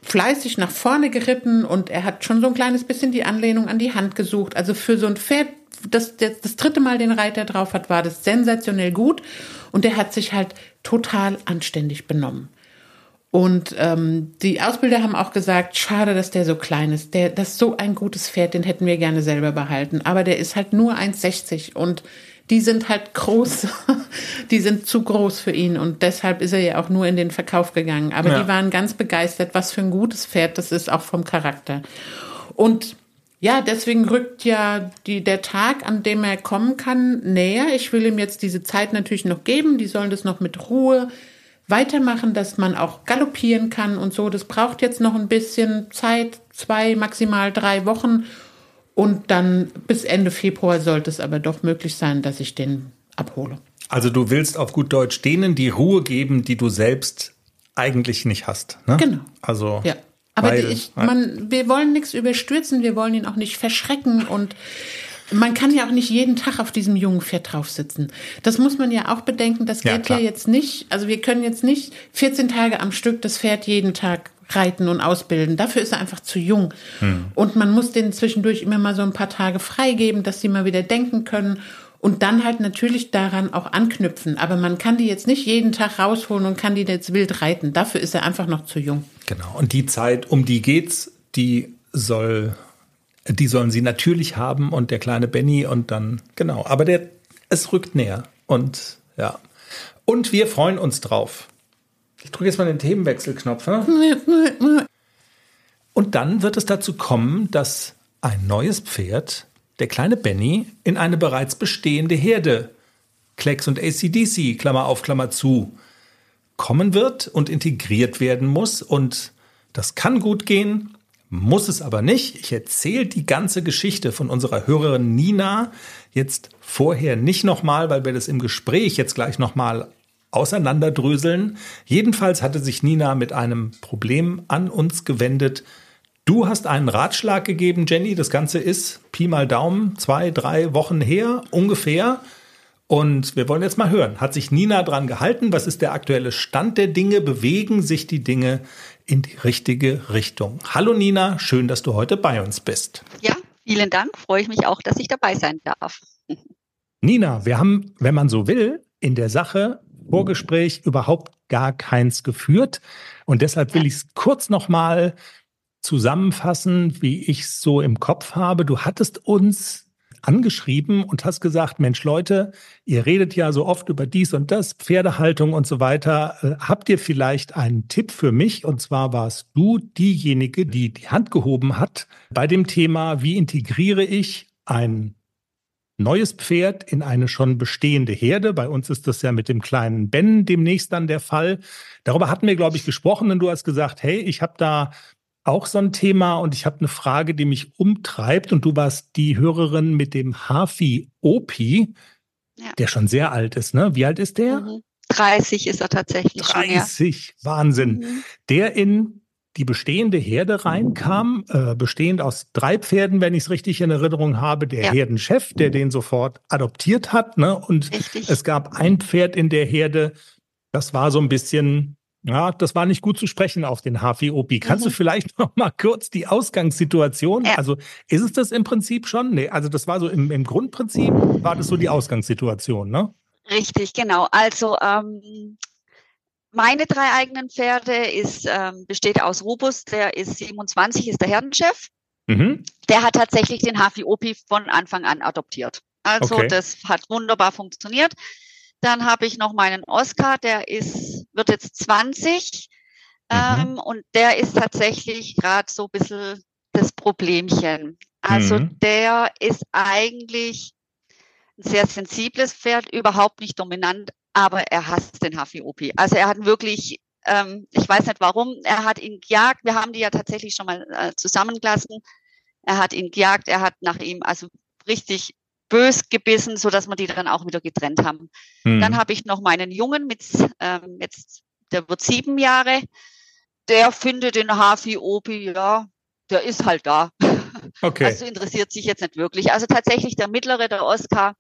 fleißig nach vorne geritten und er hat schon so ein kleines bisschen die Anlehnung an die Hand gesucht. Also für so ein Pferd, das das, das dritte Mal den Reiter drauf hat, war das sensationell gut. Und der hat sich halt total anständig benommen. Und ähm, die Ausbilder haben auch gesagt, schade, dass der so klein ist. Der, das ist so ein gutes Pferd, den hätten wir gerne selber behalten. Aber der ist halt nur 1,60 und die sind halt groß, die sind zu groß für ihn und deshalb ist er ja auch nur in den Verkauf gegangen. Aber ja. die waren ganz begeistert, was für ein gutes Pferd das ist, auch vom Charakter. Und ja, deswegen rückt ja die, der Tag, an dem er kommen kann, näher. Ich will ihm jetzt diese Zeit natürlich noch geben. Die sollen das noch mit Ruhe weitermachen, dass man auch galoppieren kann und so. Das braucht jetzt noch ein bisschen Zeit, zwei, maximal drei Wochen. Und dann bis Ende Februar sollte es aber doch möglich sein, dass ich den abhole. Also du willst auf gut Deutsch denen die Ruhe geben, die du selbst eigentlich nicht hast. Ne? Genau. Also ja. Aber weil, ich, man, wir wollen nichts überstürzen, wir wollen ihn auch nicht verschrecken und man kann ja auch nicht jeden Tag auf diesem jungen Pferd drauf sitzen. Das muss man ja auch bedenken. Das geht ja, ja jetzt nicht. Also wir können jetzt nicht 14 Tage am Stück das Pferd jeden Tag reiten und ausbilden. Dafür ist er einfach zu jung. Hm. Und man muss denen zwischendurch immer mal so ein paar Tage freigeben, dass sie mal wieder denken können und dann halt natürlich daran auch anknüpfen. Aber man kann die jetzt nicht jeden Tag rausholen und kann die jetzt wild reiten. Dafür ist er einfach noch zu jung. Genau. Und die Zeit, um die geht's, die soll, die sollen sie natürlich haben und der kleine Benny und dann, genau. Aber der, es rückt näher und ja. Und wir freuen uns drauf. Ich drücke jetzt mal den Themenwechselknopf. Ne? Und dann wird es dazu kommen, dass ein neues Pferd der kleine Benny in eine bereits bestehende Herde, Klecks und ACDC, Klammer auf, Klammer zu, kommen wird und integriert werden muss. Und das kann gut gehen, muss es aber nicht. Ich erzähle die ganze Geschichte von unserer Hörerin Nina jetzt vorher nicht nochmal, weil wir das im Gespräch jetzt gleich nochmal auseinanderdröseln. Jedenfalls hatte sich Nina mit einem Problem an uns gewendet, Du hast einen Ratschlag gegeben, Jenny. Das Ganze ist Pi mal Daumen, zwei, drei Wochen her ungefähr. Und wir wollen jetzt mal hören. Hat sich Nina dran gehalten? Was ist der aktuelle Stand der Dinge? Bewegen sich die Dinge in die richtige Richtung? Hallo Nina, schön, dass du heute bei uns bist. Ja, vielen Dank. Freue ich mich auch, dass ich dabei sein darf. Nina, wir haben, wenn man so will, in der Sache Vorgespräch überhaupt gar keins geführt. Und deshalb will ich es kurz nochmal zusammenfassen, wie ich es so im Kopf habe. Du hattest uns angeschrieben und hast gesagt, Mensch Leute, ihr redet ja so oft über dies und das, Pferdehaltung und so weiter. Äh, habt ihr vielleicht einen Tipp für mich? Und zwar warst du diejenige, die die Hand gehoben hat bei dem Thema, wie integriere ich ein neues Pferd in eine schon bestehende Herde. Bei uns ist das ja mit dem kleinen Ben demnächst dann der Fall. Darüber hatten wir, glaube ich, gesprochen und du hast gesagt, hey, ich habe da auch so ein Thema und ich habe eine Frage, die mich umtreibt und du warst die Hörerin mit dem Hafi Opi, ja. der schon sehr alt ist, ne? Wie alt ist der? Mhm. 30 ist er tatsächlich 30, schon, ja. Wahnsinn. Mhm. Der in die bestehende Herde reinkam, äh, bestehend aus drei Pferden, wenn ich es richtig in Erinnerung habe, der ja. Herdenchef, der den sofort adoptiert hat, ne? Und richtig. es gab ein Pferd in der Herde, das war so ein bisschen ja, das war nicht gut zu sprechen auf den HVOP. Kannst mhm. du vielleicht noch mal kurz die Ausgangssituation? Ja. Also ist es das im Prinzip schon? Nee, also das war so im, im Grundprinzip war das so die Ausgangssituation, ne? Richtig, genau. Also ähm, meine drei eigenen Pferde ist, ähm, besteht aus Rubus, der ist 27, ist der Herdenchef. Mhm. Der hat tatsächlich den HVOP von Anfang an adoptiert. Also okay. das hat wunderbar funktioniert. Dann habe ich noch meinen Oscar, der ist, wird jetzt 20. Mhm. Ähm, und der ist tatsächlich gerade so ein bisschen das Problemchen. Also mhm. der ist eigentlich ein sehr sensibles Pferd, überhaupt nicht dominant, aber er hasst den HVOP. Also er hat wirklich, ähm, ich weiß nicht warum, er hat ihn gejagt. Wir haben die ja tatsächlich schon mal äh, zusammengelassen. Er hat ihn gejagt, er hat nach ihm also richtig bös gebissen, so dass wir die dann auch wieder getrennt haben. Mhm. Dann habe ich noch meinen Jungen mit ähm, jetzt, der wird sieben Jahre. Der findet den Hafi Opi, ja, der ist halt da. Okay. Also interessiert sich jetzt nicht wirklich. Also tatsächlich der mittlere, der Oscar,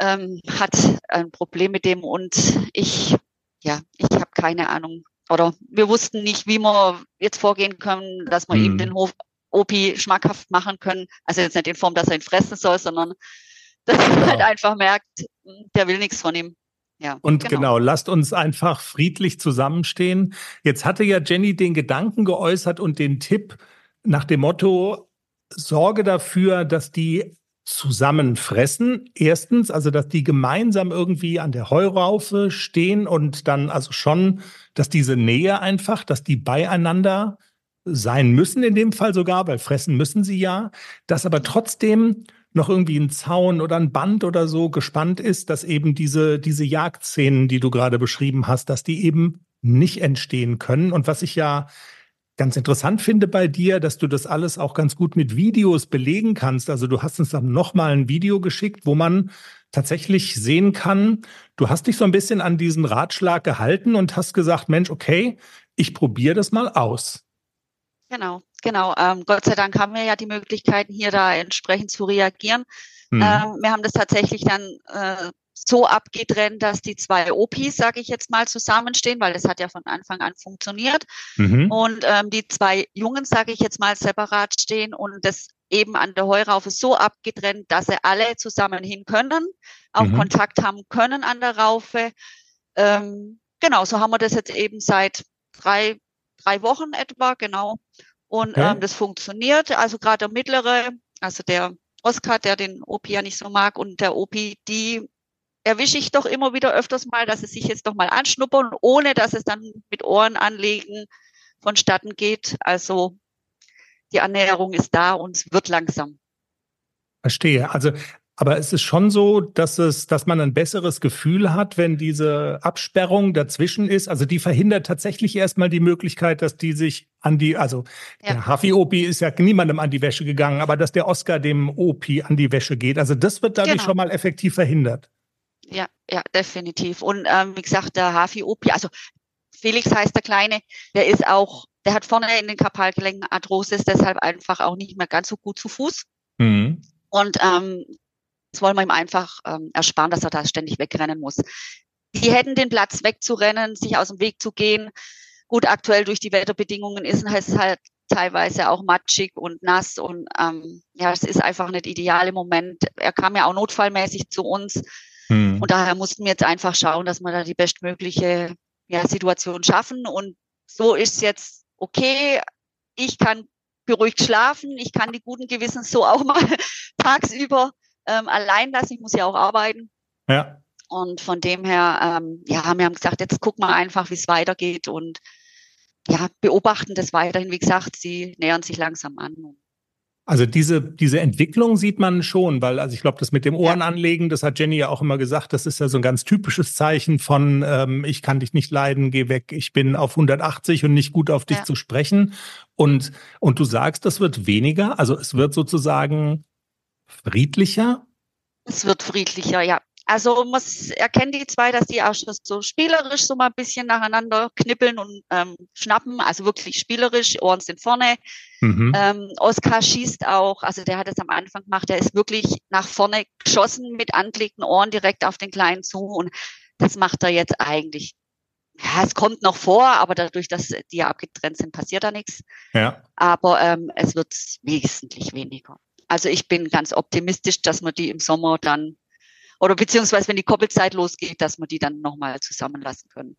ähm, hat ein Problem mit dem und ich, ja, ich habe keine Ahnung. Oder wir wussten nicht, wie wir jetzt vorgehen können, dass wir mhm. ihm den Hof, Opi schmackhaft machen können. Also jetzt nicht in Form, dass er ihn fressen soll, sondern dass genau. man halt einfach merkt, der will nichts von ihm. Ja, und genau. genau, lasst uns einfach friedlich zusammenstehen. Jetzt hatte ja Jenny den Gedanken geäußert und den Tipp nach dem Motto, sorge dafür, dass die zusammenfressen. Erstens, also dass die gemeinsam irgendwie an der Heuraufe stehen und dann also schon, dass diese Nähe einfach, dass die beieinander sein müssen in dem Fall sogar, weil fressen müssen sie ja, dass aber trotzdem noch irgendwie ein Zaun oder ein Band oder so gespannt ist, dass eben diese, diese Jagdszenen, die du gerade beschrieben hast, dass die eben nicht entstehen können. Und was ich ja ganz interessant finde bei dir, dass du das alles auch ganz gut mit Videos belegen kannst. Also du hast uns dann nochmal ein Video geschickt, wo man tatsächlich sehen kann, du hast dich so ein bisschen an diesen Ratschlag gehalten und hast gesagt, Mensch, okay, ich probiere das mal aus. Genau, genau. Ähm, Gott sei Dank haben wir ja die Möglichkeiten, hier da entsprechend zu reagieren. Mhm. Ähm, wir haben das tatsächlich dann äh, so abgetrennt, dass die zwei OPs, sage ich jetzt mal, zusammenstehen, weil das hat ja von Anfang an funktioniert. Mhm. Und ähm, die zwei Jungen, sage ich jetzt mal, separat stehen und das eben an der Heuraufe so abgetrennt, dass sie alle zusammen hin können, auch mhm. Kontakt haben können an der Raufe. Ähm, genau, so haben wir das jetzt eben seit drei, drei Wochen etwa, genau. Und okay. ähm, das funktioniert. Also gerade der mittlere, also der Oscar, der den OP ja nicht so mag, und der OP, die erwische ich doch immer wieder öfters mal, dass es sich jetzt doch mal anschnuppern, ohne dass es dann mit Ohren anlegen vonstatten geht. Also die Annäherung ist da und es wird langsam. Verstehe. Also aber es ist schon so, dass es, dass man ein besseres Gefühl hat, wenn diese Absperrung dazwischen ist. Also die verhindert tatsächlich erstmal die Möglichkeit, dass die sich an die, also ja. der Hafi-Opi ist ja niemandem an die Wäsche gegangen, aber dass der Oscar dem Opi an die Wäsche geht. Also das wird dadurch genau. schon mal effektiv verhindert. Ja, ja, definitiv. Und ähm, wie gesagt, der Hafi-Opi, also Felix heißt der Kleine, der ist auch, der hat vorne in den Kapalgelenken Arthrosis, deshalb einfach auch nicht mehr ganz so gut zu Fuß. Mhm. Und ähm, das wollen wir ihm einfach ähm, ersparen, dass er da ständig wegrennen muss. Die hätten den Platz wegzurennen, sich aus dem Weg zu gehen. Gut, aktuell durch die Wetterbedingungen ist es halt teilweise auch matschig und nass und ähm, ja, es ist einfach nicht ideal im Moment. Er kam ja auch notfallmäßig zu uns hm. und daher mussten wir jetzt einfach schauen, dass wir da die bestmögliche ja, Situation schaffen und so ist jetzt okay. Ich kann beruhigt schlafen, ich kann die guten Gewissens so auch mal tagsüber ähm, allein lassen. Ich muss ja auch arbeiten. Ja. Und von dem her, ähm, ja, wir haben gesagt, jetzt gucken wir einfach, wie es weitergeht und ja, beobachten das weiterhin. Wie gesagt, sie nähern sich langsam an. Also diese, diese Entwicklung sieht man schon, weil, also ich glaube, das mit dem Ohren anlegen, das hat Jenny ja auch immer gesagt, das ist ja so ein ganz typisches Zeichen von, ähm, ich kann dich nicht leiden, geh weg, ich bin auf 180 und nicht gut auf dich ja. zu sprechen. Und, und du sagst, das wird weniger, also es wird sozusagen friedlicher? Es wird friedlicher, ja. Also man erkennt die zwei, dass die auch schon so spielerisch so mal ein bisschen nacheinander knippeln und ähm, schnappen, also wirklich spielerisch, Ohren sind vorne. Mhm. Ähm, Oskar schießt auch, also der hat es am Anfang gemacht, der ist wirklich nach vorne geschossen mit angelegten Ohren direkt auf den Kleinen zu und das macht er jetzt eigentlich. Ja, es kommt noch vor, aber dadurch, dass die ja abgetrennt sind, passiert da nichts. Ja. Aber ähm, es wird wesentlich weniger. Also ich bin ganz optimistisch, dass wir die im Sommer dann oder beziehungsweise wenn die Koppelzeit losgeht, dass wir die dann nochmal zusammenlassen können.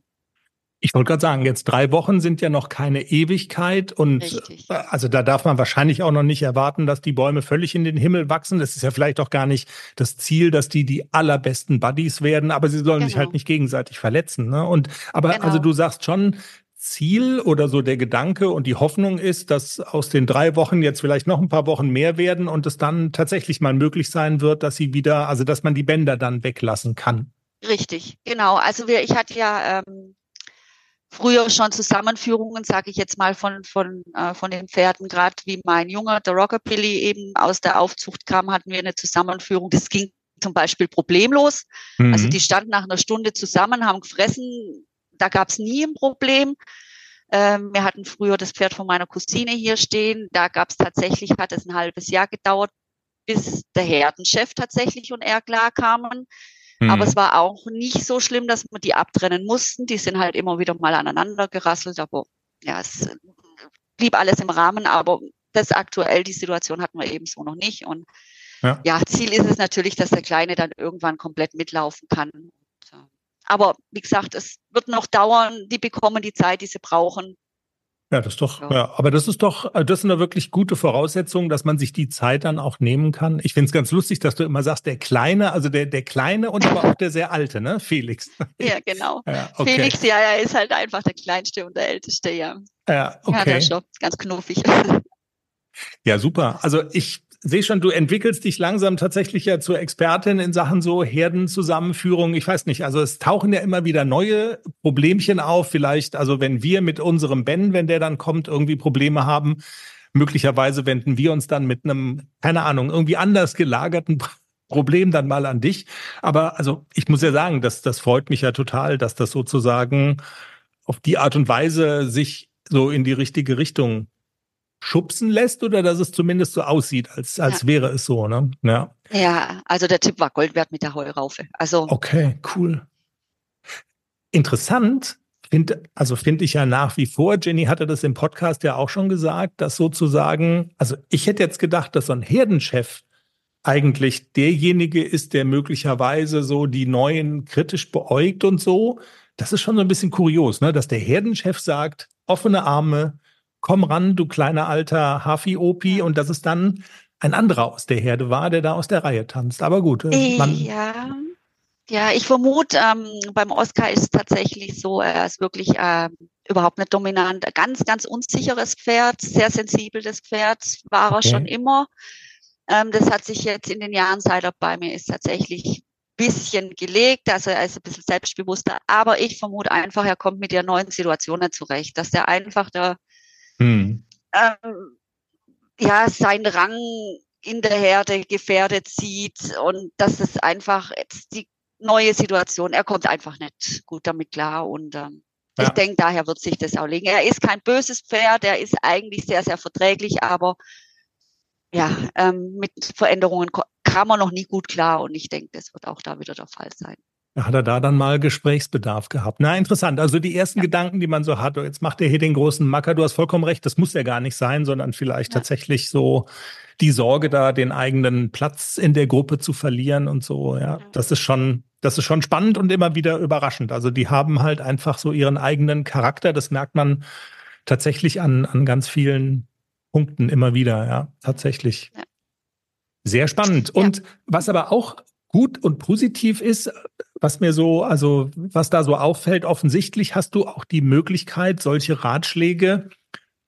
Ich wollte gerade sagen, jetzt drei Wochen sind ja noch keine Ewigkeit und Richtig. Äh, also da darf man wahrscheinlich auch noch nicht erwarten, dass die Bäume völlig in den Himmel wachsen. Das ist ja vielleicht auch gar nicht das Ziel, dass die die allerbesten Buddies werden, aber sie sollen genau. sich halt nicht gegenseitig verletzen. Ne? Und aber genau. also du sagst schon, Ziel oder so der Gedanke und die Hoffnung ist, dass aus den drei Wochen jetzt vielleicht noch ein paar Wochen mehr werden und es dann tatsächlich mal möglich sein wird, dass sie wieder, also dass man die Bänder dann weglassen kann. Richtig, genau. Also wir, ich hatte ja ähm, früher schon Zusammenführungen, sage ich jetzt mal, von, von, äh, von den Pferden, gerade wie mein Junge, der Rockabilly, eben aus der Aufzucht kam, hatten wir eine Zusammenführung. Das ging zum Beispiel problemlos. Mhm. Also die standen nach einer Stunde zusammen, haben gefressen, da gab es nie ein Problem. Ähm, wir hatten früher das Pferd von meiner Cousine hier stehen. Da gab es tatsächlich, hat es ein halbes Jahr gedauert, bis der Herdenchef tatsächlich und er klar kamen. Mhm. Aber es war auch nicht so schlimm, dass wir die abtrennen mussten. Die sind halt immer wieder mal aneinander gerasselt, aber ja, es blieb alles im Rahmen. Aber das aktuell, die Situation hatten wir eben so noch nicht. Und ja. ja, Ziel ist es natürlich, dass der Kleine dann irgendwann komplett mitlaufen kann. Aber wie gesagt, es wird noch dauern. Die bekommen die Zeit, die sie brauchen. Ja, das ist doch, ja. ja. aber das ist doch, äh, das sind doch wirklich gute Voraussetzungen, dass man sich die Zeit dann auch nehmen kann. Ich finde es ganz lustig, dass du immer sagst, der Kleine, also der, der Kleine und aber auch der sehr Alte, ne? Felix. Ja, genau. Ja, okay. Felix, ja, er ist halt einfach der Kleinste und der Älteste, ja. Ja, okay. Ja, der ist schon ganz knuffig. Ja, super. Also ich sehe schon, du entwickelst dich langsam tatsächlich ja zur Expertin in Sachen so Herdenzusammenführung. Ich weiß nicht, also es tauchen ja immer wieder neue Problemchen auf. Vielleicht, also wenn wir mit unserem Ben, wenn der dann kommt, irgendwie Probleme haben, möglicherweise wenden wir uns dann mit einem, keine Ahnung, irgendwie anders gelagerten Problem dann mal an dich. Aber also ich muss ja sagen, das, das freut mich ja total, dass das sozusagen auf die Art und Weise sich so in die richtige Richtung schubsen lässt oder dass es zumindest so aussieht, als, als ja. wäre es so, ne? Ja. Ja, also der Tipp war Gold wert mit der Heuraufe. Also. Okay, cool. Interessant, finde, also finde ich ja nach wie vor, Jenny hatte das im Podcast ja auch schon gesagt, dass sozusagen, also ich hätte jetzt gedacht, dass so ein Herdenchef eigentlich derjenige ist, der möglicherweise so die Neuen kritisch beäugt und so. Das ist schon so ein bisschen kurios, ne? dass der Herdenchef sagt, offene Arme, komm ran, du kleiner alter Hafi-Opi, und dass es dann ein anderer aus der Herde war, der da aus der Reihe tanzt. Aber gut. Äh, man ja. Ja, ich vermute, ähm, beim Oscar ist es tatsächlich so, er ist wirklich äh, überhaupt nicht dominant. Ganz, ganz unsicheres Pferd, sehr sensibles Pferd, war er okay. schon immer. Ähm, das hat sich jetzt in den Jahren, seit er bei mir ist, tatsächlich bisschen gelegt, also er ist ein bisschen selbstbewusster, aber ich vermute einfach, er kommt mit der neuen Situation nicht zurecht, dass der einfach der hm. ähm, ja, seinen Rang in der Herde gefährdet sieht und das ist einfach jetzt die neue Situation. Er kommt einfach nicht gut damit klar und ähm, ja. ich denke, daher wird sich das auch legen. Er ist kein böses Pferd, er ist eigentlich sehr, sehr verträglich, aber ja, ähm, mit Veränderungen kam er noch nie gut klar und ich denke, das wird auch da wieder der Fall sein. Hat er da dann mal Gesprächsbedarf gehabt? Na, interessant. Also die ersten ja. Gedanken, die man so hat, oh, jetzt macht er hier den großen Macker, du hast vollkommen recht, das muss ja gar nicht sein, sondern vielleicht ja. tatsächlich so die Sorge da, den eigenen Platz in der Gruppe zu verlieren und so. Ja, das ist schon, das ist schon spannend und immer wieder überraschend. Also die haben halt einfach so ihren eigenen Charakter. Das merkt man tatsächlich an, an ganz vielen Punkten immer wieder. Ja, tatsächlich. Ja. Sehr spannend. Und was aber auch gut und positiv ist, was mir so, also was da so auffällt, offensichtlich hast du auch die Möglichkeit, solche Ratschläge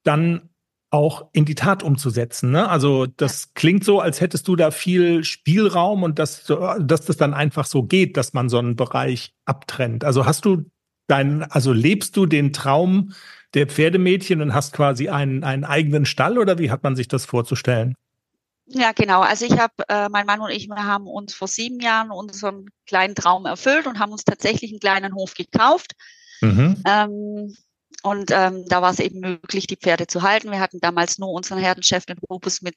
dann auch in die Tat umzusetzen. Ne? Also das klingt so, als hättest du da viel Spielraum und dass, dass das dann einfach so geht, dass man so einen Bereich abtrennt. Also hast du dein, also lebst du den Traum der Pferdemädchen und hast quasi einen, einen eigenen Stall oder wie hat man sich das vorzustellen? Ja, genau. Also ich habe, äh, mein Mann und ich, wir haben uns vor sieben Jahren unseren kleinen Traum erfüllt und haben uns tatsächlich einen kleinen Hof gekauft. Mhm. Ähm, und ähm, da war es eben möglich, die Pferde zu halten. Wir hatten damals nur unseren Herdenchef, den Rubus, mit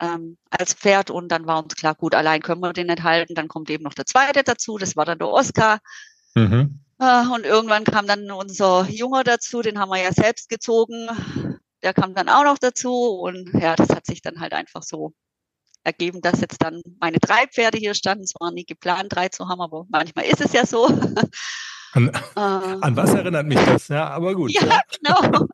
ähm, als Pferd und dann war uns klar, gut, allein können wir den nicht halten. Dann kommt eben noch der zweite dazu, das war dann der Oscar. Mhm. Äh, und irgendwann kam dann unser Junger dazu, den haben wir ja selbst gezogen. Der kam dann auch noch dazu und ja, das hat sich dann halt einfach so ergeben, dass jetzt dann meine drei Pferde hier standen. Es war nie geplant, drei zu haben, aber manchmal ist es ja so. An, äh, an was erinnert mich das? Ja, aber gut. Ja, ja. genau.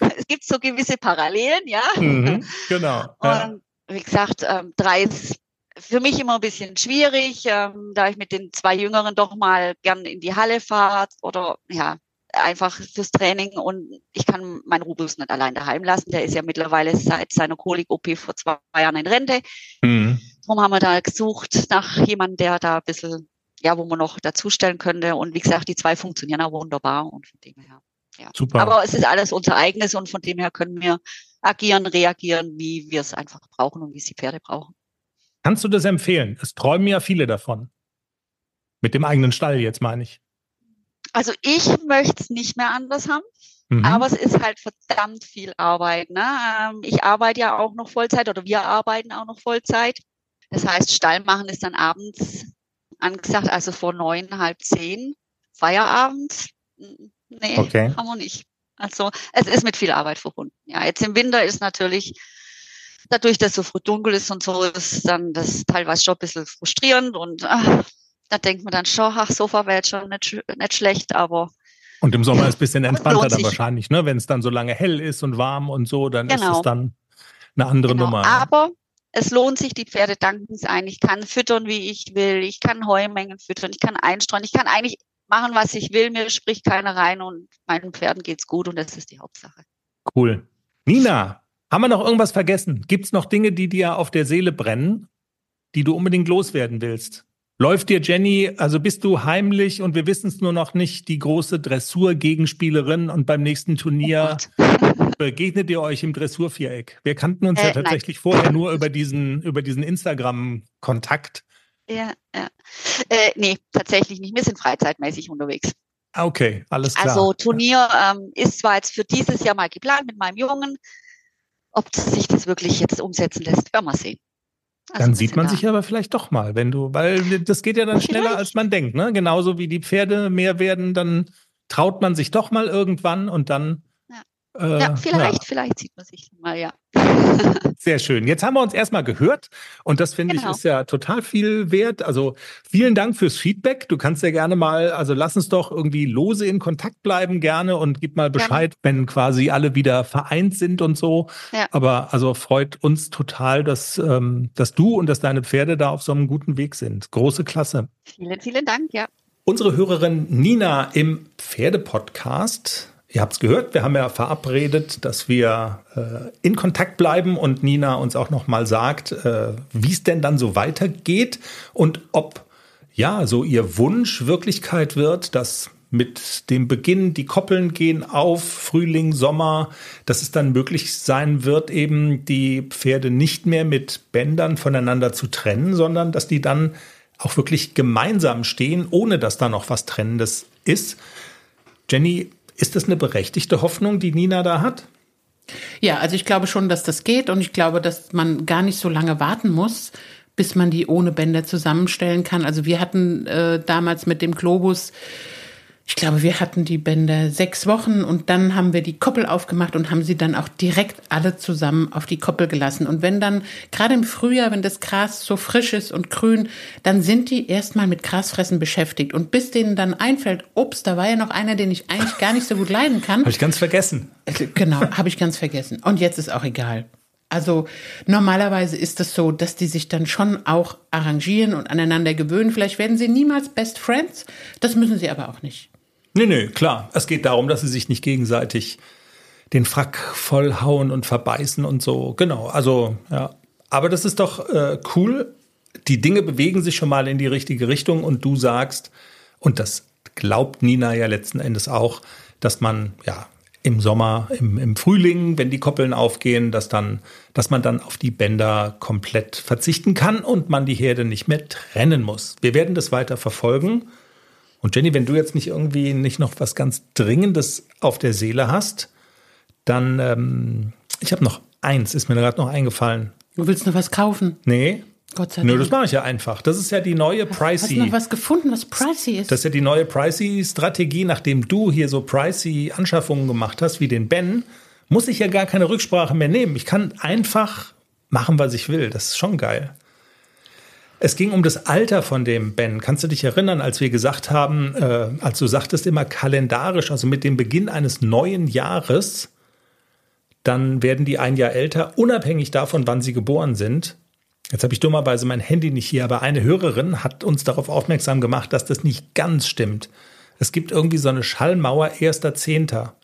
es gibt so gewisse Parallelen, ja. Mhm, genau. Ja. Und wie gesagt, ähm, drei ist für mich immer ein bisschen schwierig, ähm, da ich mit den zwei Jüngeren doch mal gern in die Halle fahre oder ja, einfach fürs Training und ich kann meinen Rubus nicht allein daheim lassen. Der ist ja mittlerweile seit seiner Kolik-OP vor zwei Jahren in Rente. Mhm. Darum haben wir da gesucht nach jemandem, der da ein bisschen, ja, wo man noch dazustellen könnte. Und wie gesagt, die zwei funktionieren auch wunderbar und von dem her. Ja. Super. Aber es ist alles unser eigenes und von dem her können wir agieren, reagieren, wie wir es einfach brauchen und wie es die Pferde brauchen. Kannst du das empfehlen? Es träumen ja viele davon. Mit dem eigenen Stall jetzt meine ich. Also ich möchte es nicht mehr anders haben. Mhm. Aber es ist halt verdammt viel Arbeit. Ne? Ähm, ich arbeite ja auch noch Vollzeit oder wir arbeiten auch noch Vollzeit. Das heißt, Stall machen ist dann abends angesagt, also vor neun, halb zehn, Feierabend. Nee, okay. haben wir nicht. Also es ist mit viel Arbeit verbunden. Ja, jetzt im Winter ist natürlich, dadurch, dass es so früh dunkel ist und so, ist dann das teilweise schon ein bisschen frustrierend und ach, da denkt man dann schon, ach, Sofa wäre jetzt schon nicht, nicht schlecht, aber Und im Sommer ist es ein bisschen entspannter dann wahrscheinlich, ne? Wenn es dann so lange hell ist und warm und so, dann genau. ist es dann eine andere genau. Nummer. Aber es lohnt sich, die Pferde danken es ein. Ich kann füttern, wie ich will. Ich kann Heumengen füttern. Ich kann einstreuen. Ich kann eigentlich machen, was ich will. Mir spricht keiner rein und meinen Pferden geht's gut und das ist die Hauptsache. Cool. Nina, haben wir noch irgendwas vergessen? Gibt es noch Dinge, die dir auf der Seele brennen, die du unbedingt loswerden willst? Läuft dir Jenny, also bist du heimlich und wir wissen es nur noch nicht, die große Dressur-Gegenspielerin und beim nächsten Turnier oh begegnet ihr euch im Dressurviereck? Wir kannten uns äh, ja tatsächlich nein. vorher nur über diesen, über diesen Instagram-Kontakt. Ja, ja. Äh, nee, tatsächlich nicht. Wir sind freizeitmäßig unterwegs. Okay, alles klar. Also Turnier ähm, ist zwar jetzt für dieses Jahr mal geplant mit meinem Jungen. Ob sich das wirklich jetzt umsetzen lässt, werden wir sehen. Also dann sieht man sich aber vielleicht doch mal, wenn du, weil das geht ja dann schneller, vielleicht. als man denkt, ne? Genauso wie die Pferde mehr werden, dann traut man sich doch mal irgendwann und dann äh, ja, vielleicht, ja. vielleicht sieht man sich mal, ja. Sehr schön. Jetzt haben wir uns erstmal gehört und das finde genau. ich ist ja total viel wert. Also vielen Dank fürs Feedback. Du kannst ja gerne mal, also lass uns doch irgendwie lose in Kontakt bleiben gerne und gib mal Bescheid, gerne. wenn quasi alle wieder vereint sind und so. Ja. Aber also freut uns total, dass, ähm, dass du und dass deine Pferde da auf so einem guten Weg sind. Große Klasse. Vielen, vielen Dank, ja. Unsere Hörerin Nina im Pferdepodcast Ihr habt es gehört, wir haben ja verabredet, dass wir äh, in Kontakt bleiben und Nina uns auch noch mal sagt, äh, wie es denn dann so weitergeht und ob ja so ihr Wunsch Wirklichkeit wird, dass mit dem Beginn die Koppeln gehen auf Frühling, Sommer, dass es dann möglich sein wird, eben die Pferde nicht mehr mit Bändern voneinander zu trennen, sondern dass die dann auch wirklich gemeinsam stehen, ohne dass da noch was Trennendes ist. Jenny, ist das eine berechtigte Hoffnung, die Nina da hat? Ja, also ich glaube schon, dass das geht und ich glaube, dass man gar nicht so lange warten muss, bis man die ohne Bänder zusammenstellen kann. Also wir hatten äh, damals mit dem Globus ich glaube, wir hatten die Bänder sechs Wochen und dann haben wir die Koppel aufgemacht und haben sie dann auch direkt alle zusammen auf die Koppel gelassen. Und wenn dann, gerade im Frühjahr, wenn das Gras so frisch ist und grün, dann sind die erstmal mit Grasfressen beschäftigt. Und bis denen dann einfällt, ups, da war ja noch einer, den ich eigentlich gar nicht so gut leiden kann. Habe ich ganz vergessen. Äh, genau, habe ich ganz vergessen. Und jetzt ist auch egal. Also normalerweise ist es so, dass die sich dann schon auch arrangieren und aneinander gewöhnen. Vielleicht werden sie niemals Best Friends. Das müssen sie aber auch nicht. Nee, nee, klar. Es geht darum, dass sie sich nicht gegenseitig den Frack vollhauen und verbeißen und so. Genau, also ja. Aber das ist doch äh, cool. Die Dinge bewegen sich schon mal in die richtige Richtung und du sagst, und das glaubt Nina ja letzten Endes auch, dass man ja im Sommer, im, im Frühling, wenn die Koppeln aufgehen, dass dann, dass man dann auf die Bänder komplett verzichten kann und man die Herde nicht mehr trennen muss. Wir werden das weiter verfolgen. Und Jenny, wenn du jetzt nicht irgendwie nicht noch was ganz Dringendes auf der Seele hast, dann, ähm, ich habe noch eins, ist mir gerade noch eingefallen. Du willst noch was kaufen? Nee. Gott sei Dank. Nö, das mache ich ja einfach. Das ist ja die neue Pricey. Hast du noch was gefunden, was Pricey ist? Das ist ja die neue Pricey-Strategie. Nachdem du hier so Pricey-Anschaffungen gemacht hast, wie den Ben, muss ich ja gar keine Rücksprache mehr nehmen. Ich kann einfach machen, was ich will. Das ist schon geil. Es ging um das Alter von dem Ben. Kannst du dich erinnern, als wir gesagt haben, äh, als du sagtest immer kalendarisch, also mit dem Beginn eines neuen Jahres, dann werden die ein Jahr älter, unabhängig davon, wann sie geboren sind. Jetzt habe ich dummerweise mein Handy nicht hier, aber eine Hörerin hat uns darauf aufmerksam gemacht, dass das nicht ganz stimmt. Es gibt irgendwie so eine Schallmauer erster Zehnter.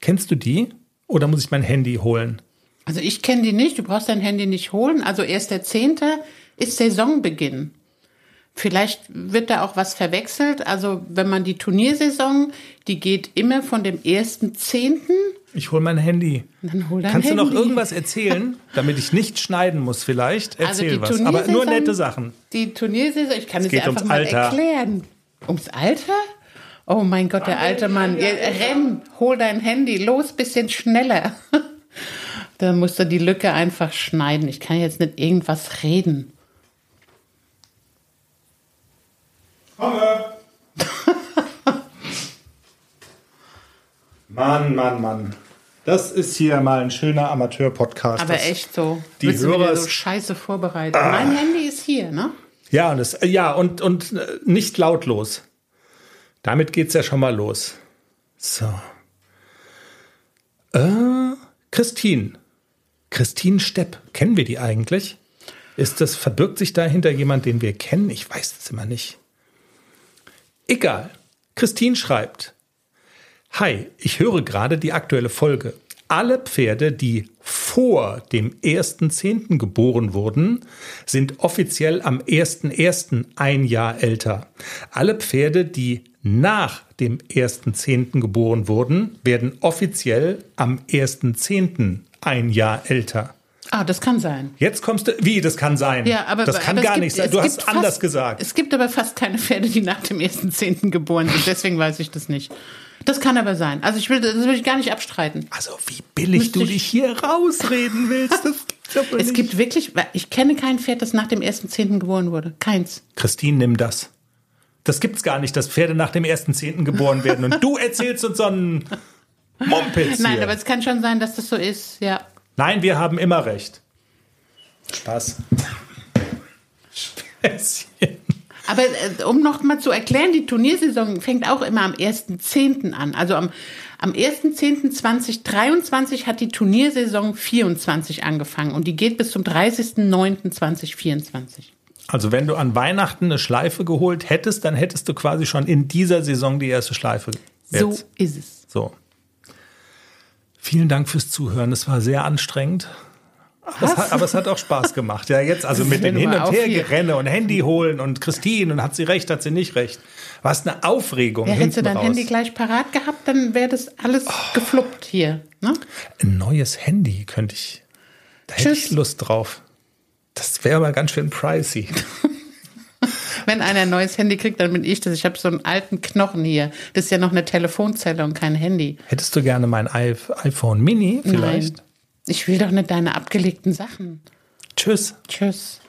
Kennst du die? Oder muss ich mein Handy holen? Also ich kenne die nicht, du brauchst dein Handy nicht holen. Also erster Zehnter ist Saisonbeginn. Vielleicht wird da auch was verwechselt. Also wenn man die Turniersaison, die geht immer von dem ersten Zehnten. Ich hole mein Handy. Dann hol dein Kannst Handy. du noch irgendwas erzählen, damit ich nicht schneiden muss vielleicht? Also Erzähl also was, aber nur nette Sachen. Die Turniersaison, ich kann es, es einfach mal Alter. erklären. Ums Alter? Oh mein Gott, der alte Mann. Renn, hol dein Handy, los, bisschen schneller. da musst du die Lücke einfach schneiden. Ich kann jetzt nicht irgendwas reden. Komme! Mann, Mann, Mann. Das ist hier mal ein schöner Amateur-Podcast. Aber echt so. Die Bist Hörer so scheiße vorbereitet. Ah. Mein Handy ist hier, ne? Ja, und, das, ja und, und äh, nicht lautlos. Damit geht es ja schon mal los. So. Äh, Christine. Christine Stepp. Kennen wir die eigentlich? Ist das, verbirgt sich dahinter jemand, den wir kennen? Ich weiß es immer nicht. Egal. Christine schreibt. Hi, ich höre gerade die aktuelle Folge. Alle Pferde, die vor dem 1.10. geboren wurden, sind offiziell am 1.1. ein Jahr älter. Alle Pferde, die nach dem 1.10. geboren wurden, werden offiziell am 1.10. ein Jahr älter. Ah, das kann sein. Jetzt kommst du, wie, das kann sein. Ja, aber das kann aber gar gibt, nicht sein. Du hast fast, anders gesagt. Es gibt aber fast keine Pferde, die nach dem 1.10. geboren sind. Deswegen weiß ich das nicht. Das kann aber sein. Also ich will, das will ich gar nicht abstreiten. Also wie billig Müsste du dich hier rausreden willst. Es nicht. gibt wirklich, ich kenne kein Pferd, das nach dem 1.10. geboren wurde. Keins. Christine, nimm das. Das gibt's gar nicht, dass Pferde nach dem 1.10. geboren werden. Und du erzählst uns so einen Mumpitz Nein, aber es kann schon sein, dass das so ist, ja. Nein, wir haben immer recht. Spaß. Späßchen. Aber äh, um noch mal zu erklären, die Turniersaison fängt auch immer am 1.10. an. Also am, am 1.10.2023 hat die Turniersaison 24 angefangen und die geht bis zum 30.09.2024. Also wenn du an Weihnachten eine Schleife geholt hättest, dann hättest du quasi schon in dieser Saison die erste Schleife. Jetzt. So ist es. So. Vielen Dank fürs Zuhören. Es war sehr anstrengend. Aber es, hat, aber es, hat, auch Spaß gemacht. Ja, jetzt also mit dem Hin- und Hergerenne und Handy holen und Christine und hat sie recht, hat sie nicht recht. Was eine Aufregung. Ja, hättest du dein raus. Handy gleich parat gehabt, dann wäre das alles oh. gefluppt hier. Ne? Ein neues Handy könnte ich. Da Tschüss. hätte ich Lust drauf. Das wäre aber ganz schön pricey. Wenn einer ein neues Handy kriegt, dann bin ich das. Ich habe so einen alten Knochen hier. Das ist ja noch eine Telefonzelle und kein Handy. Hättest du gerne mein iPhone Mini vielleicht? Nein. Ich will doch nicht deine abgelegten Sachen. Tschüss. Tschüss.